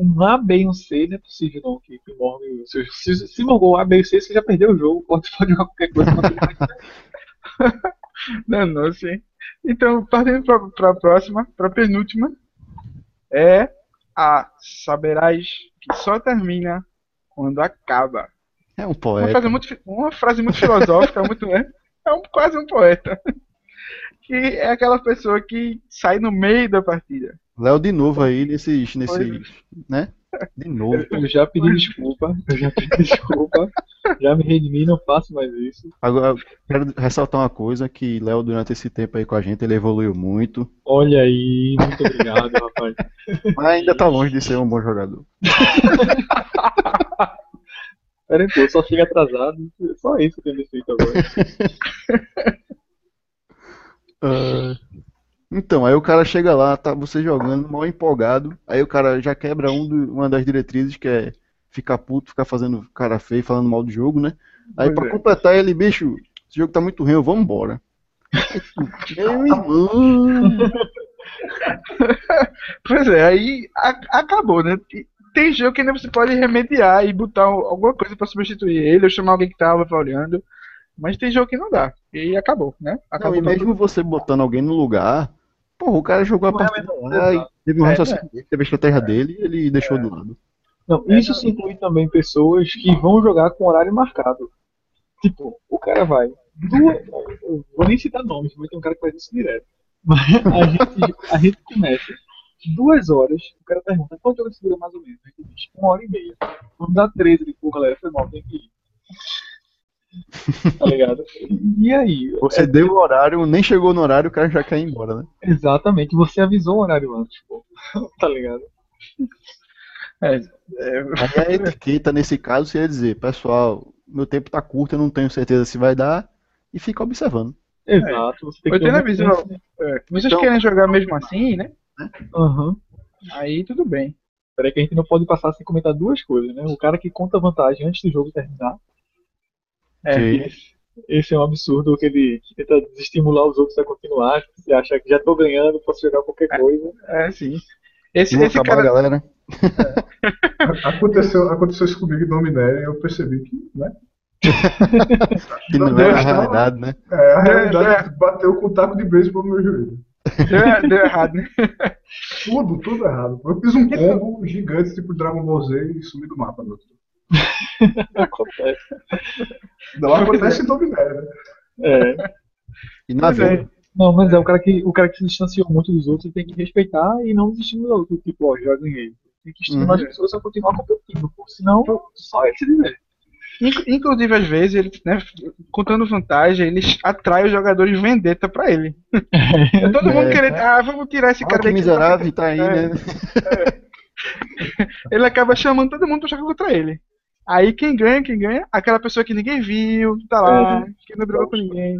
um A, B e um C não é possível não que, que morre. Se, se, se morgou A, B e C, você já perdeu o jogo. Pode, pode jogar qualquer coisa. Não, não, sim. Então, partindo pra, pra próxima, pra penúltima, é a Saberás que só termina quando acaba. É um Uma poeta. frase muito, uma frase muito filosófica, muito, é, é um, quase um poeta. que é aquela pessoa que sai no meio da partida. Léo de novo aí nesses, nesses, né? De novo. Eu já pedi desculpa, eu já pedi desculpa, já me redimi, não faço mais isso. Agora, quero ressaltar uma coisa, que Léo, durante esse tempo aí com a gente, ele evoluiu muito. Olha aí, muito obrigado, rapaz. Mas ainda tá longe de ser um bom jogador. Pera aí, pô, só chega atrasado. Só isso que eu tenho feito agora. Ah, então, aí o cara chega lá, tá você jogando, mal empolgado, aí o cara já quebra um do- uma das diretrizes, que é ficar puto, ficar fazendo cara feio, falando mal do jogo, né? Aí pra é. completar ele, bicho, esse jogo tá muito ruim, eu vou embora. Meu irmão! Pois é, aí a- acabou, né? Tem jogo que ainda você pode remediar e botar al- alguma coisa pra substituir ele, ou chamar alguém que tava olhando. Mas tem jogo que não dá. E aí acabou, né? Não, Acabou e mesmo você botando alguém no lugar, porra, o cara jogou a é partida lá e teve um É, raciocínio dele, teve a estratégia dele e ele deixou de lado. Não, isso se inclui também pessoas que vão jogar com horário marcado. Tipo, o cara vai. Duas, vou nem citar nomes, mas tem um cara que faz isso direto. Mas a gente, a gente começa duas horas, o cara pergunta quanto jogo segura mais ou menos? A gente diz, uma hora e meia. Quando dá 13, ele, pô, galera, foi mal, tem que ir. Tá ligado? E aí? Você É, deu o horário, nem chegou no horário, o cara já quer ir embora, né? Exatamente, você avisou o horário antes, pô. Tá ligado? É, Aí a etiqueta, nesse caso, seria dizer, pessoal, meu tempo tá curto, eu não tenho certeza se vai dar, e fica observando. Exato, você tem Eu que tenho ter a visão. é, vocês Então- querem jogar mesmo assim, né? Aham. Aí tudo bem. Peraí que a gente não pode passar sem comentar duas coisas, né? O cara que conta vantagem antes do jogo terminar. É, Que- Esse, esse é um absurdo que ele que tenta desestimular os outros a continuar. Você acha que já tô ganhando, posso jogar qualquer coisa. é sim. Esse, esse acabar, cara. galera. Aconteceu, aconteceu isso comigo em Dominé e eu percebi que, né? Que não Deus, é a não. realidade, né? É, a É, realidade bateu com o taco de beisebol no meu joelho. Deu, deu errado, né? Tudo, tudo errado. Eu fiz um combo gigante, tipo Dragon Ball Z, e sumi do mapa. Né? Acontece. Não acontece em Dominé, né? É. E na é. vida. Não, mas é o cara que o cara que se distanciou muito dos outros tem que respeitar e não desestimular o outro. Tipo, ó, já ganhei. Tem que estimular Uhum. as pessoas a continuar competindo, porque senão só ele se diverte. Inc- Inclusive, às vezes, ele, né, contando vantagem, ele atrai os jogadores vendetta pra ele. É todo mundo É, querendo, ah, vamos tirar esse Ah, cara que daqui. miserável, tá aí, É. né? Ele acaba chamando todo mundo pra jogar contra ele. Aí quem ganha, quem ganha? Aquela pessoa que ninguém viu, que tá lá, que não brigou com ninguém.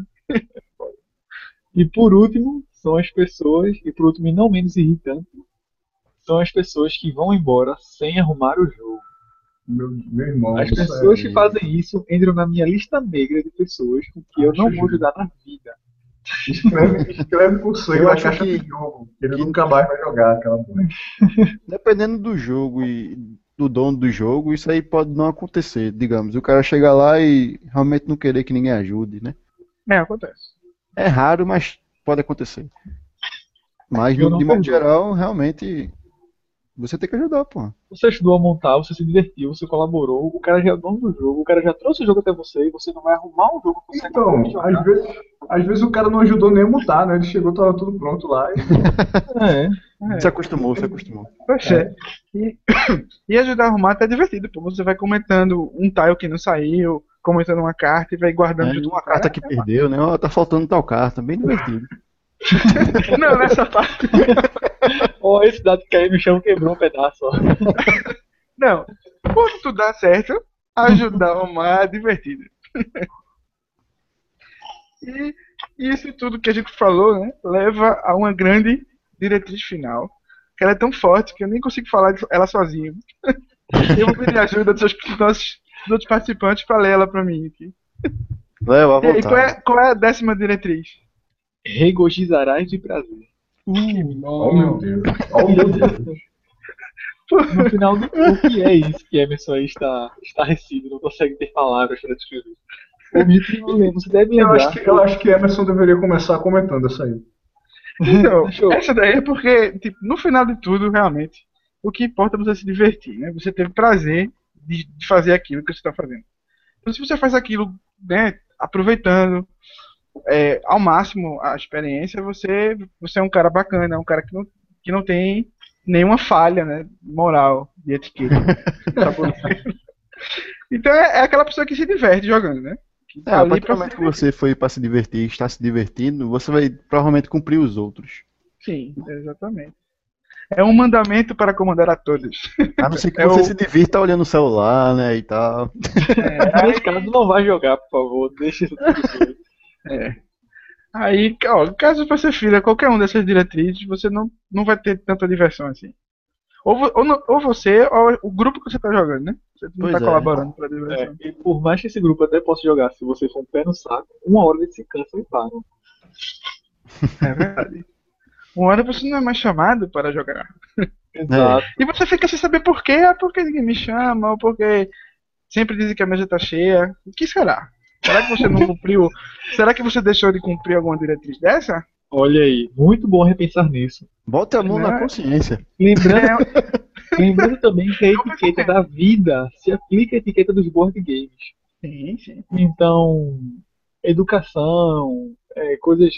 E por último, são as pessoas, e por último e não menos irritante, são as pessoas que vão embora sem arrumar o jogo. Meu, meu irmão. As pessoas é- que fazem isso entram na minha lista negra de pessoas com que eu não vou ajudar na vida. Escreve, escreve por sangue Eu na acho caixa que- de jogo. Ele que- nunca mais vai jogar aquela porra. Dependendo do jogo e do dono do jogo, isso aí pode não acontecer. Digamos, o cara chega lá e realmente não querer que ninguém ajude, né? É, acontece. É raro, mas pode acontecer. Mas, no, de modo geral, realmente, você tem que ajudar, pô. Você ajudou a montar, você se divertiu, você colaborou, o cara já é dono do jogo, o cara já trouxe o jogo até você e você não vai arrumar um jogo que você Então, jogar. às vezes, às vezes o cara não ajudou nem a montar, né? Ele chegou, tava tudo pronto lá. E... É. Se acostumou, se acostumou. Pois é. E, e ajudar a arrumar tá divertido, pô. Você vai comentando um tile que não saiu, comentando uma carta e vai guardando É, junto uma carta que perdeu, né? Ó, tá faltando tal carta, bem divertido. Não, nessa parte. Ó, esse dado que caiu no chão quebrou um pedaço, ó. Não. Quando tudo dá certo, ajudar a arrumar é divertido. E isso tudo que a gente falou, né, leva a uma grande diretriz final. Que ela é tão forte que eu nem consigo falar ela sozinho. Eu vou pedir ajuda dos, nossos dos outros participantes para ler ela para mim aqui. Leva à E aí, qual é, qual é a décima diretriz? Regozijarás de prazer. Oh meu Deus. Oh meu Deus. No final do o que é isso que Emerson aí está estarrecido, não consegue ter palavras para descrever. O você deve Eu lembrar. acho, que, eu acho que Emerson deveria começar comentando essa aí. Então, Show. essa daí é porque, tipo, no final de tudo, realmente, o que importa é você se divertir, né? Você ter prazer de, de fazer aquilo que você está fazendo. Então, se você faz aquilo, né, aproveitando, é, ao máximo a experiência, você, você é um cara bacana, é um cara que não, que não tem nenhuma falha, né, moral de etiqueta. então é, é, aquela pessoa que se diverte jogando, né? É, a partir do momento que você foi para se divertir, está se divertindo, você vai provavelmente cumprir os outros. Sim, exatamente. É um mandamento para comandar a todos. A não ser que é você o... se divirta olhando o celular, né, e tal. É, nesse caso não vai jogar, por favor, deixa isso É. Aí, ó, caso você fira qualquer um dessas diretrizes, você não, não vai ter tanta diversão assim. Ou, ou, ou você, ou o grupo que você está jogando, né? Você não está é. colaborando para a diversão. É, e por mais que esse grupo até possa jogar, se você for um pé no saco, uma hora eles se cansam e param. É verdade. Uma hora você não é mais chamado para jogar. Exato. E você fica sem saber por quê, ah, porque ninguém me chama, ou porque sempre dizem que a mesa está cheia. O que será? Será que você não cumpriu? Será que você deixou de cumprir alguma diretriz dessa? Olha aí, muito bom repensar nisso. Bota a mão na é? consciência. Lembrando, lembrando também que a etiqueta da vida se aplica à etiqueta dos board games. Sim, sim. Então, educação, é, coisas.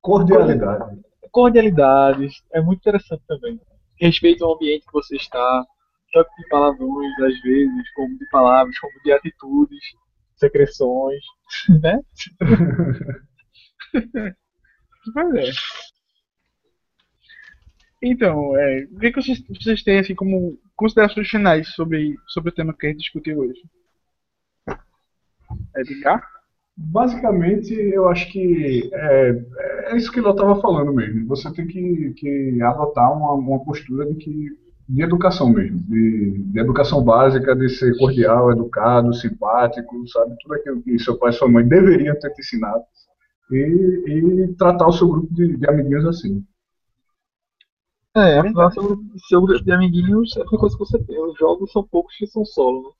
Cordialidade. Cordialidades, é muito interessante também. Respeito ao ambiente que você está, tanto de palavrões, às vezes, como de palavras, como de atitudes secreções, né? é. Então, é, o que, vocês, vocês têm assim, como considerações finais sobre, sobre o tema que a gente discutiu hoje? Edgar? Basicamente, eu acho que é, é isso que eu estava falando mesmo. Você tem que, que adotar uma, uma postura de que de educação mesmo, de, de, educação básica, de ser cordial, educado, simpático, sabe? Tudo aquilo que seu pai e sua mãe deveriam ter te ensinado. E, e tratar o seu grupo de, de amiguinhos assim. É, seu, seu grupo de amiguinhos é uma coisa que você tem. Os jogos são poucos que são solo, né?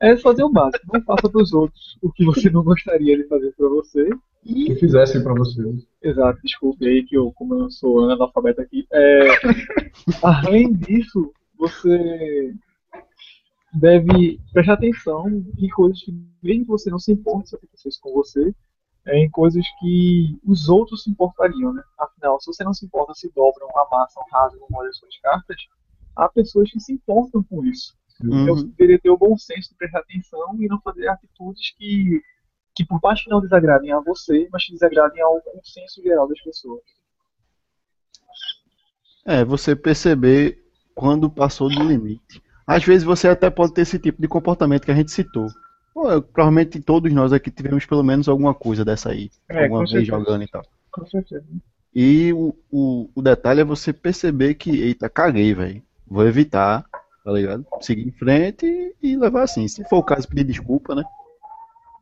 É fazer o básico, não faça para os outros o que você não gostaria de fazer para você. E... Que fizessem para você. Exato, desculpe aí que eu, como eu sou analfabeto aqui. É, além disso, você deve prestar atenção em coisas que, mesmo que você não se importe se acontecesse com você, é em coisas que os outros se importariam, né? Afinal, se você não se importa se dobram, amassam, rasgam, molham suas cartas, há pessoas que se importam com isso. Uhum. Então, você deveria ter o bom senso de prestar atenção e não fazer atitudes que que por mais que não desagradem a você, mas que desagradem ao consenso geral das pessoas. É, você perceber quando passou do limite. Às vezes você até pode ter esse tipo de comportamento que a gente citou. Pô, provavelmente todos nós aqui tivemos pelo menos alguma coisa dessa aí. É, alguma vez certeza. jogando e tal. Com certeza. E o, o, o detalhe é você perceber que, eita, caguei, velho. Vou evitar, tá ligado? Seguir em frente e, e levar assim. Se for o caso, pedir desculpa, né?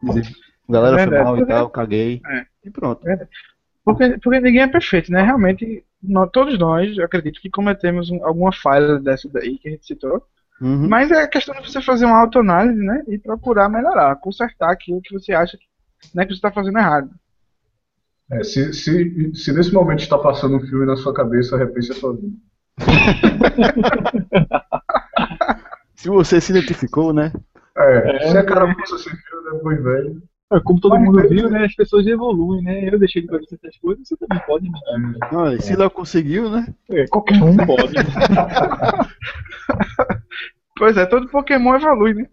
Dizer, galera é foi mal e tal, caguei. É. E pronto. É porque, porque ninguém é perfeito, né? Realmente, nós, todos nós, eu acredito que cometemos um, alguma falha dessa daí que a gente citou. Uhum. Mas é questão de você fazer uma autoanálise, né? E procurar melhorar, consertar aquilo que você acha que, né, que você está fazendo errado. É, se, se, se nesse momento está passando um filme na sua cabeça, repense a sua vida. se você se identificou, né? É, é se a cara passa sem filme, depois velho. É, como todo Mas mundo viu, né? As pessoas evoluem, né? Eu deixei de fazer essas coisas, você também pode, né? Não, se Léo conseguiu, né? É, qualquer um pode. pois é, todo Pokémon evolui, né?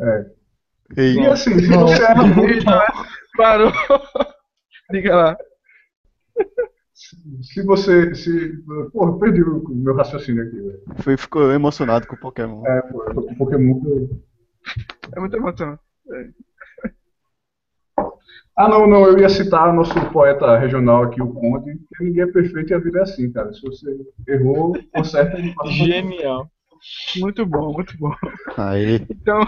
É. E, e assim, se você era muito. Parou. Diga lá. Se você. Se, porra, perdi o meu raciocínio aqui, velho. Foi, ficou emocionado com o Pokémon. É, pô, eu tô com o Pokémon. É muito emoção. É. Ah, não, não, eu ia citar nosso poeta regional aqui, o Conde, que ninguém é perfeito e a vida é assim, cara. Se você errou, conserta e passa Genial. Muito bom, muito bom. Aí. Então,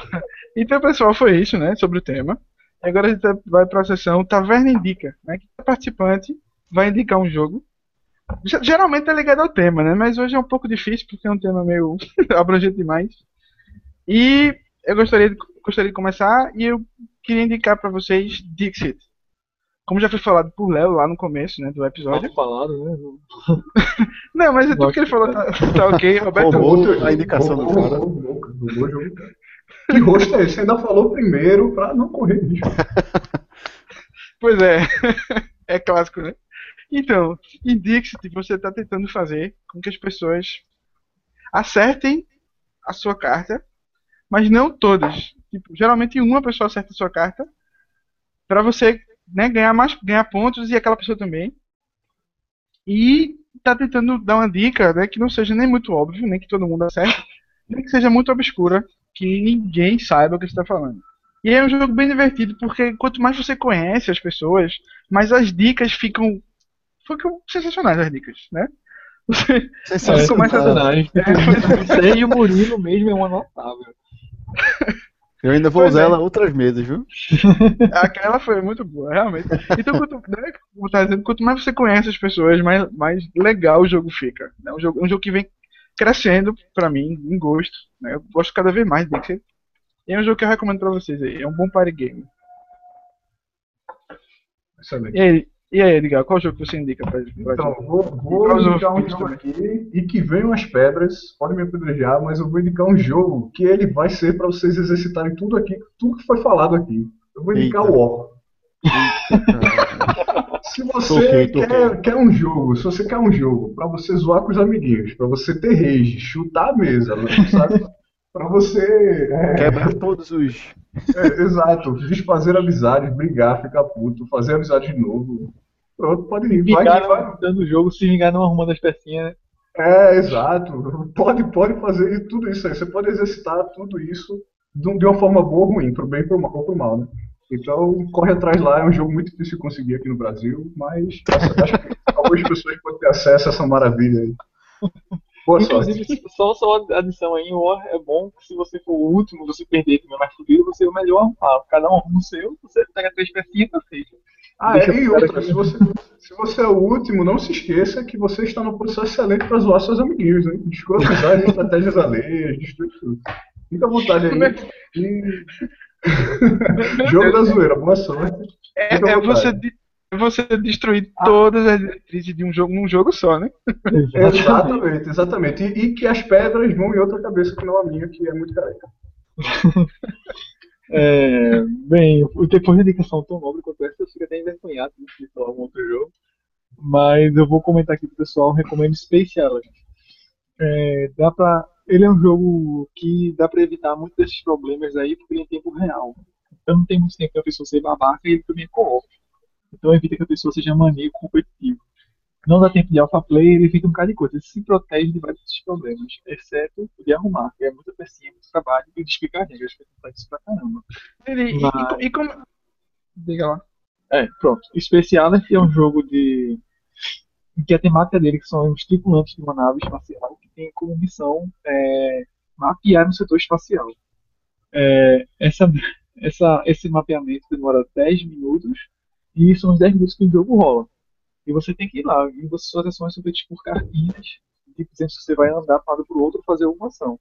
então, pessoal, foi isso, né, sobre o tema. E agora a gente vai para a sessão Taverna Indica, né, que o participante vai indicar um jogo. Geralmente é ligado ao tema, né, mas hoje é um pouco difícil porque é um tema meio abrangente demais. E eu gostaria de, gostaria de começar e eu queria indicar para vocês Dixit. Como já foi falado por Léo lá no começo né, do episódio. Tá falado, né? Não, mas é tudo que ele falou tá, tá ok. Roberto. Outro, a indicação do cara. Que rosto é esse? Você ainda falou primeiro para não correr risco. Pois é. é clássico, né? Então, em Dixit você está tentando fazer com que as pessoas acertem a sua carta, mas não todas. Tipo, geralmente uma pessoa acerta a sua carta para você né, ganhar mais ganhar pontos e aquela pessoa também. E tá tentando dar uma dica, né, que não seja nem muito óbvio, nem que todo mundo acerte, nem que seja muito obscura, que ninguém saiba o que está falando. E é um jogo bem divertido, porque quanto mais você conhece as pessoas, mais as dicas ficam, ficam sensacionais as dicas, né? Você, você começa a... É. Você e o Murilo mesmo é uma notável. Eu ainda vou pois usar é. ela outras vezes, viu? Aquela foi muito boa, realmente. Então, quanto, né, tá dizendo, quanto mais você conhece as pessoas, mais, mais legal o jogo fica. É um jogo, um jogo que vem crescendo pra mim, em gosto. Né? Eu gosto cada vez mais dele. E é um jogo que eu recomendo pra vocês aí. É um bom party game. Excelente. E aí, e aí, Edgar, qual jogo que você indica pra gente? Então, vou, vou indicar um jogo aqui e que venham as pedras, podem me apedrejar, mas eu vou indicar um jogo que ele vai ser para vocês exercitarem tudo aqui, tudo que foi falado aqui. Eu vou indicar Eita. o War. se você toquei. Quer, quer, um jogo, se você quer um jogo para você zoar com os amiguinhos, para você ter rage, chutar a mesa, sabe? para você. É, Quebrar todos os. É, exato, desfazer amizades, brigar, ficar puto, fazer amizade de novo. Pronto, pode ir. Vai, vai, vai. dando o jogo, se vingar não arrumando as pecinhas. Né? É, exato. Pode, pode fazer tudo isso aí. Você pode exercitar tudo isso de uma forma boa ou ruim, pro bem ou pro mal, né? Então, corre atrás lá, é um jogo muito difícil de conseguir aqui no Brasil, mas acho que algumas pessoas podem ter acesso a essa maravilha aí. Boa Inclusive, sorte. só, só adição aí, o War é bom que se você for o último, você perder também mais fudido, você é o melhor. Cada um arruma o seu, você pega três pecinhas e fecha. Ah, é, e outra, se você, se você é o último, não se esqueça que você está numa posição excelente para zoar seus amiguinhos, né? Desculpa usar estratégias alheias, destruir tudo. Fica à vontade aí. E... Jogo da zoeira, boa sorte. É, é você, você destruir ah. todas as diretrizes de um jogo num jogo só, né? exatamente, exatamente. E, e, que as pedras vão em outra cabeça que não a minha, que é muito careca. é, bem, depois de indicação tão nobre quanto essa, eu fico até envergonhado de falar um outro jogo. Mas eu vou comentar aqui pro pessoal, recomendo Space Island. É, dá pra, ele é um jogo que dá para evitar muitos desses problemas aí, porque ele é em tempo real. Então não tem muito tempo a pessoa ser babaca e ele também é co-op. Então evita que a pessoa seja maníaco competitivo. Não dá tempo de alpha play, ele evita um bocado de coisa. Ele se protege de vários problemas, exceto o de arrumar, que é muita pecinha, muito trabalho e de explicar regras, que faz isso pra caramba. Ele, Mas... e, e, como. Diga lá. É, pronto. Specialist é um jogo de. que a temática dele que são os tripulantes de uma nave espacial que tem como missão é, mapear no setor espacial. É, essa, essa, esse mapeamento demora 10 minutos e são os 10 minutos que o jogo rola. E você tem que ir lá. E você, suas ações são feitas por cartinhas, tipo, dizendo se você vai andar para um lado para o outro fazer alguma ação.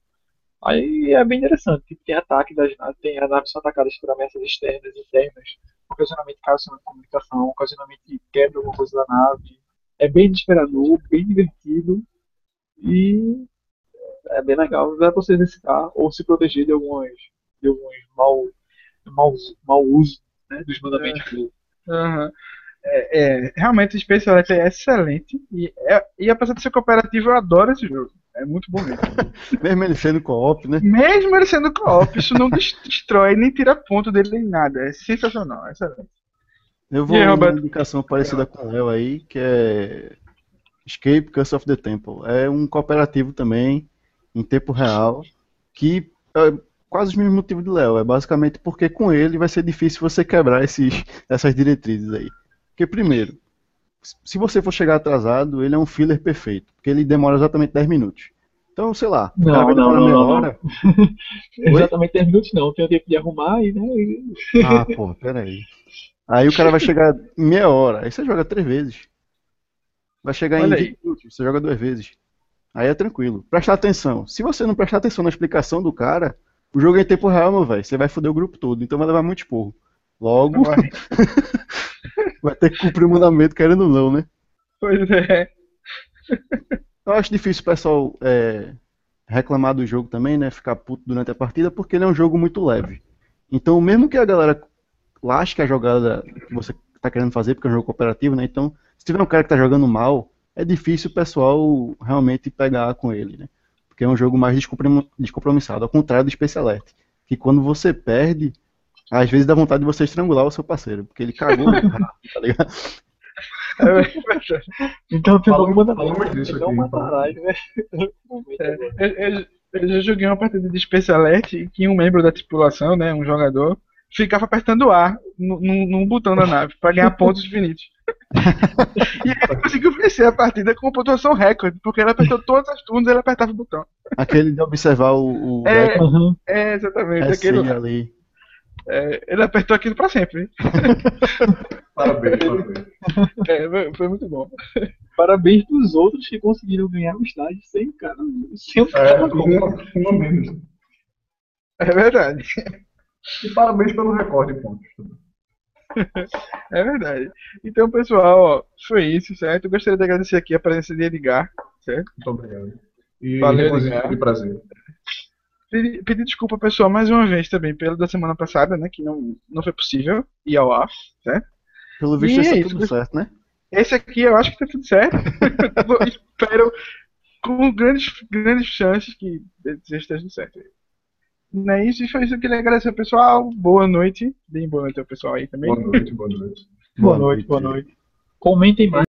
Aí é bem interessante. Tipo, tem ataque das naves, tem as naves são atacadas por ameaças externas e internas. Ocasionalmente cai o sinal de comunicação, ocasionalmente quebra alguma coisa da nave. É bem desesperador, bem divertido. E é bem legal. Dá pra você exercitar ou se proteger de alguns, de alguns mal, mal, mal uso né, dos mandamentos é. do Uhum. É, é, realmente o Space Elite é excelente. E, é, e apesar de ser cooperativo, eu adoro esse jogo. É muito bom mesmo. mesmo ele sendo co-op, né? Mesmo ele sendo co-op, isso não destrói nem tira ponto dele nem nada. É sensacional, é excelente. Eu vou dar uma indicação parecida com o Léo aí, que é Escape Curse of the Temple. É um cooperativo também, em tempo real, que é, quase os mesmos motivos do Léo. É basicamente porque com ele vai ser difícil você quebrar esses, essas diretrizes aí. Porque, primeiro, se você for chegar atrasado, ele é um filler perfeito. Porque ele demora exatamente 10 minutos. Então, sei lá, não, cara vai demorar não, meia não, hora. exatamente 10 minutos não, tem o tempo de arrumar e, né? Ah, pô, peraí. Aí o cara vai chegar meia hora. Aí você joga três vezes. Vai chegar Olha em 20 aí. minutos, você joga duas vezes. Aí é tranquilo. Prestar atenção. Se você não prestar atenção na explicação do cara, o jogo é em tempo real, meu velho. Você vai foder o grupo todo, então vai levar muito esporro. Logo, vai, vai ter que cumprir o mandamento, querendo ou não, né? Pois é. Eu acho difícil o pessoal é, reclamar do jogo também, né? Ficar puto durante a partida, porque ele é um jogo muito leve. Então, mesmo que a galera lasque a jogada que você tá querendo fazer, porque é um jogo cooperativo, né? Então, se tiver um cara que tá jogando mal, é difícil o pessoal realmente pegar com ele, né? Porque é um jogo mais descomprom- descompromissado, ao contrário do Space Alert, que quando você perde, às vezes dá vontade de você estrangular o seu parceiro, porque ele cagou, tá ligado? É. Então tem Falamos- disso Então aqui. matarás, né? É, eu, eu- eu já joguei uma partida de Space Alert e que um membro da tripulação, né, um jogador, ficava apertando A no, no, num botão da nave pra ganhar pontos infinitos. e ele conseguiu vencer a partida com pontuação recorde, porque ele apertou todas as turnos e ele apertava o botão. Aquele de observar o, o É, Uhum. É, exatamente. é aquele, sim, ali. é, ele apertou aquilo pra sempre. Parabéns, parabéns. É, foi- foi muito bom. Parabéns dos outros que conseguiram ganhar o estágio sem o cara. Sem o É, cara. uma, uma menos. É verdade. E parabéns pelo recorde de pontos. É verdade. Então, pessoal, ó, foi isso, certo? Eu gostaria de agradecer aqui a presença de Edgar, certo? Muito obrigado. E Valeu, Edgar. de prazer. Pedir, pedir desculpa, pessoal, mais uma vez também, pelo da semana passada, né, que não, não foi possível ir ao ar, certo? Pelo visto, E isso é isso, tudo certo, né? Esse aqui eu acho que tá tudo certo. Espero com grandes, grandes chances que esteja tudo certo. Não é isso, foi isso que eu queria agradecer ao pessoal. Boa noite. Deem boa noite ao pessoal aí também. Boa noite, boa noite. Boa noite, boa noite. Comentem mais.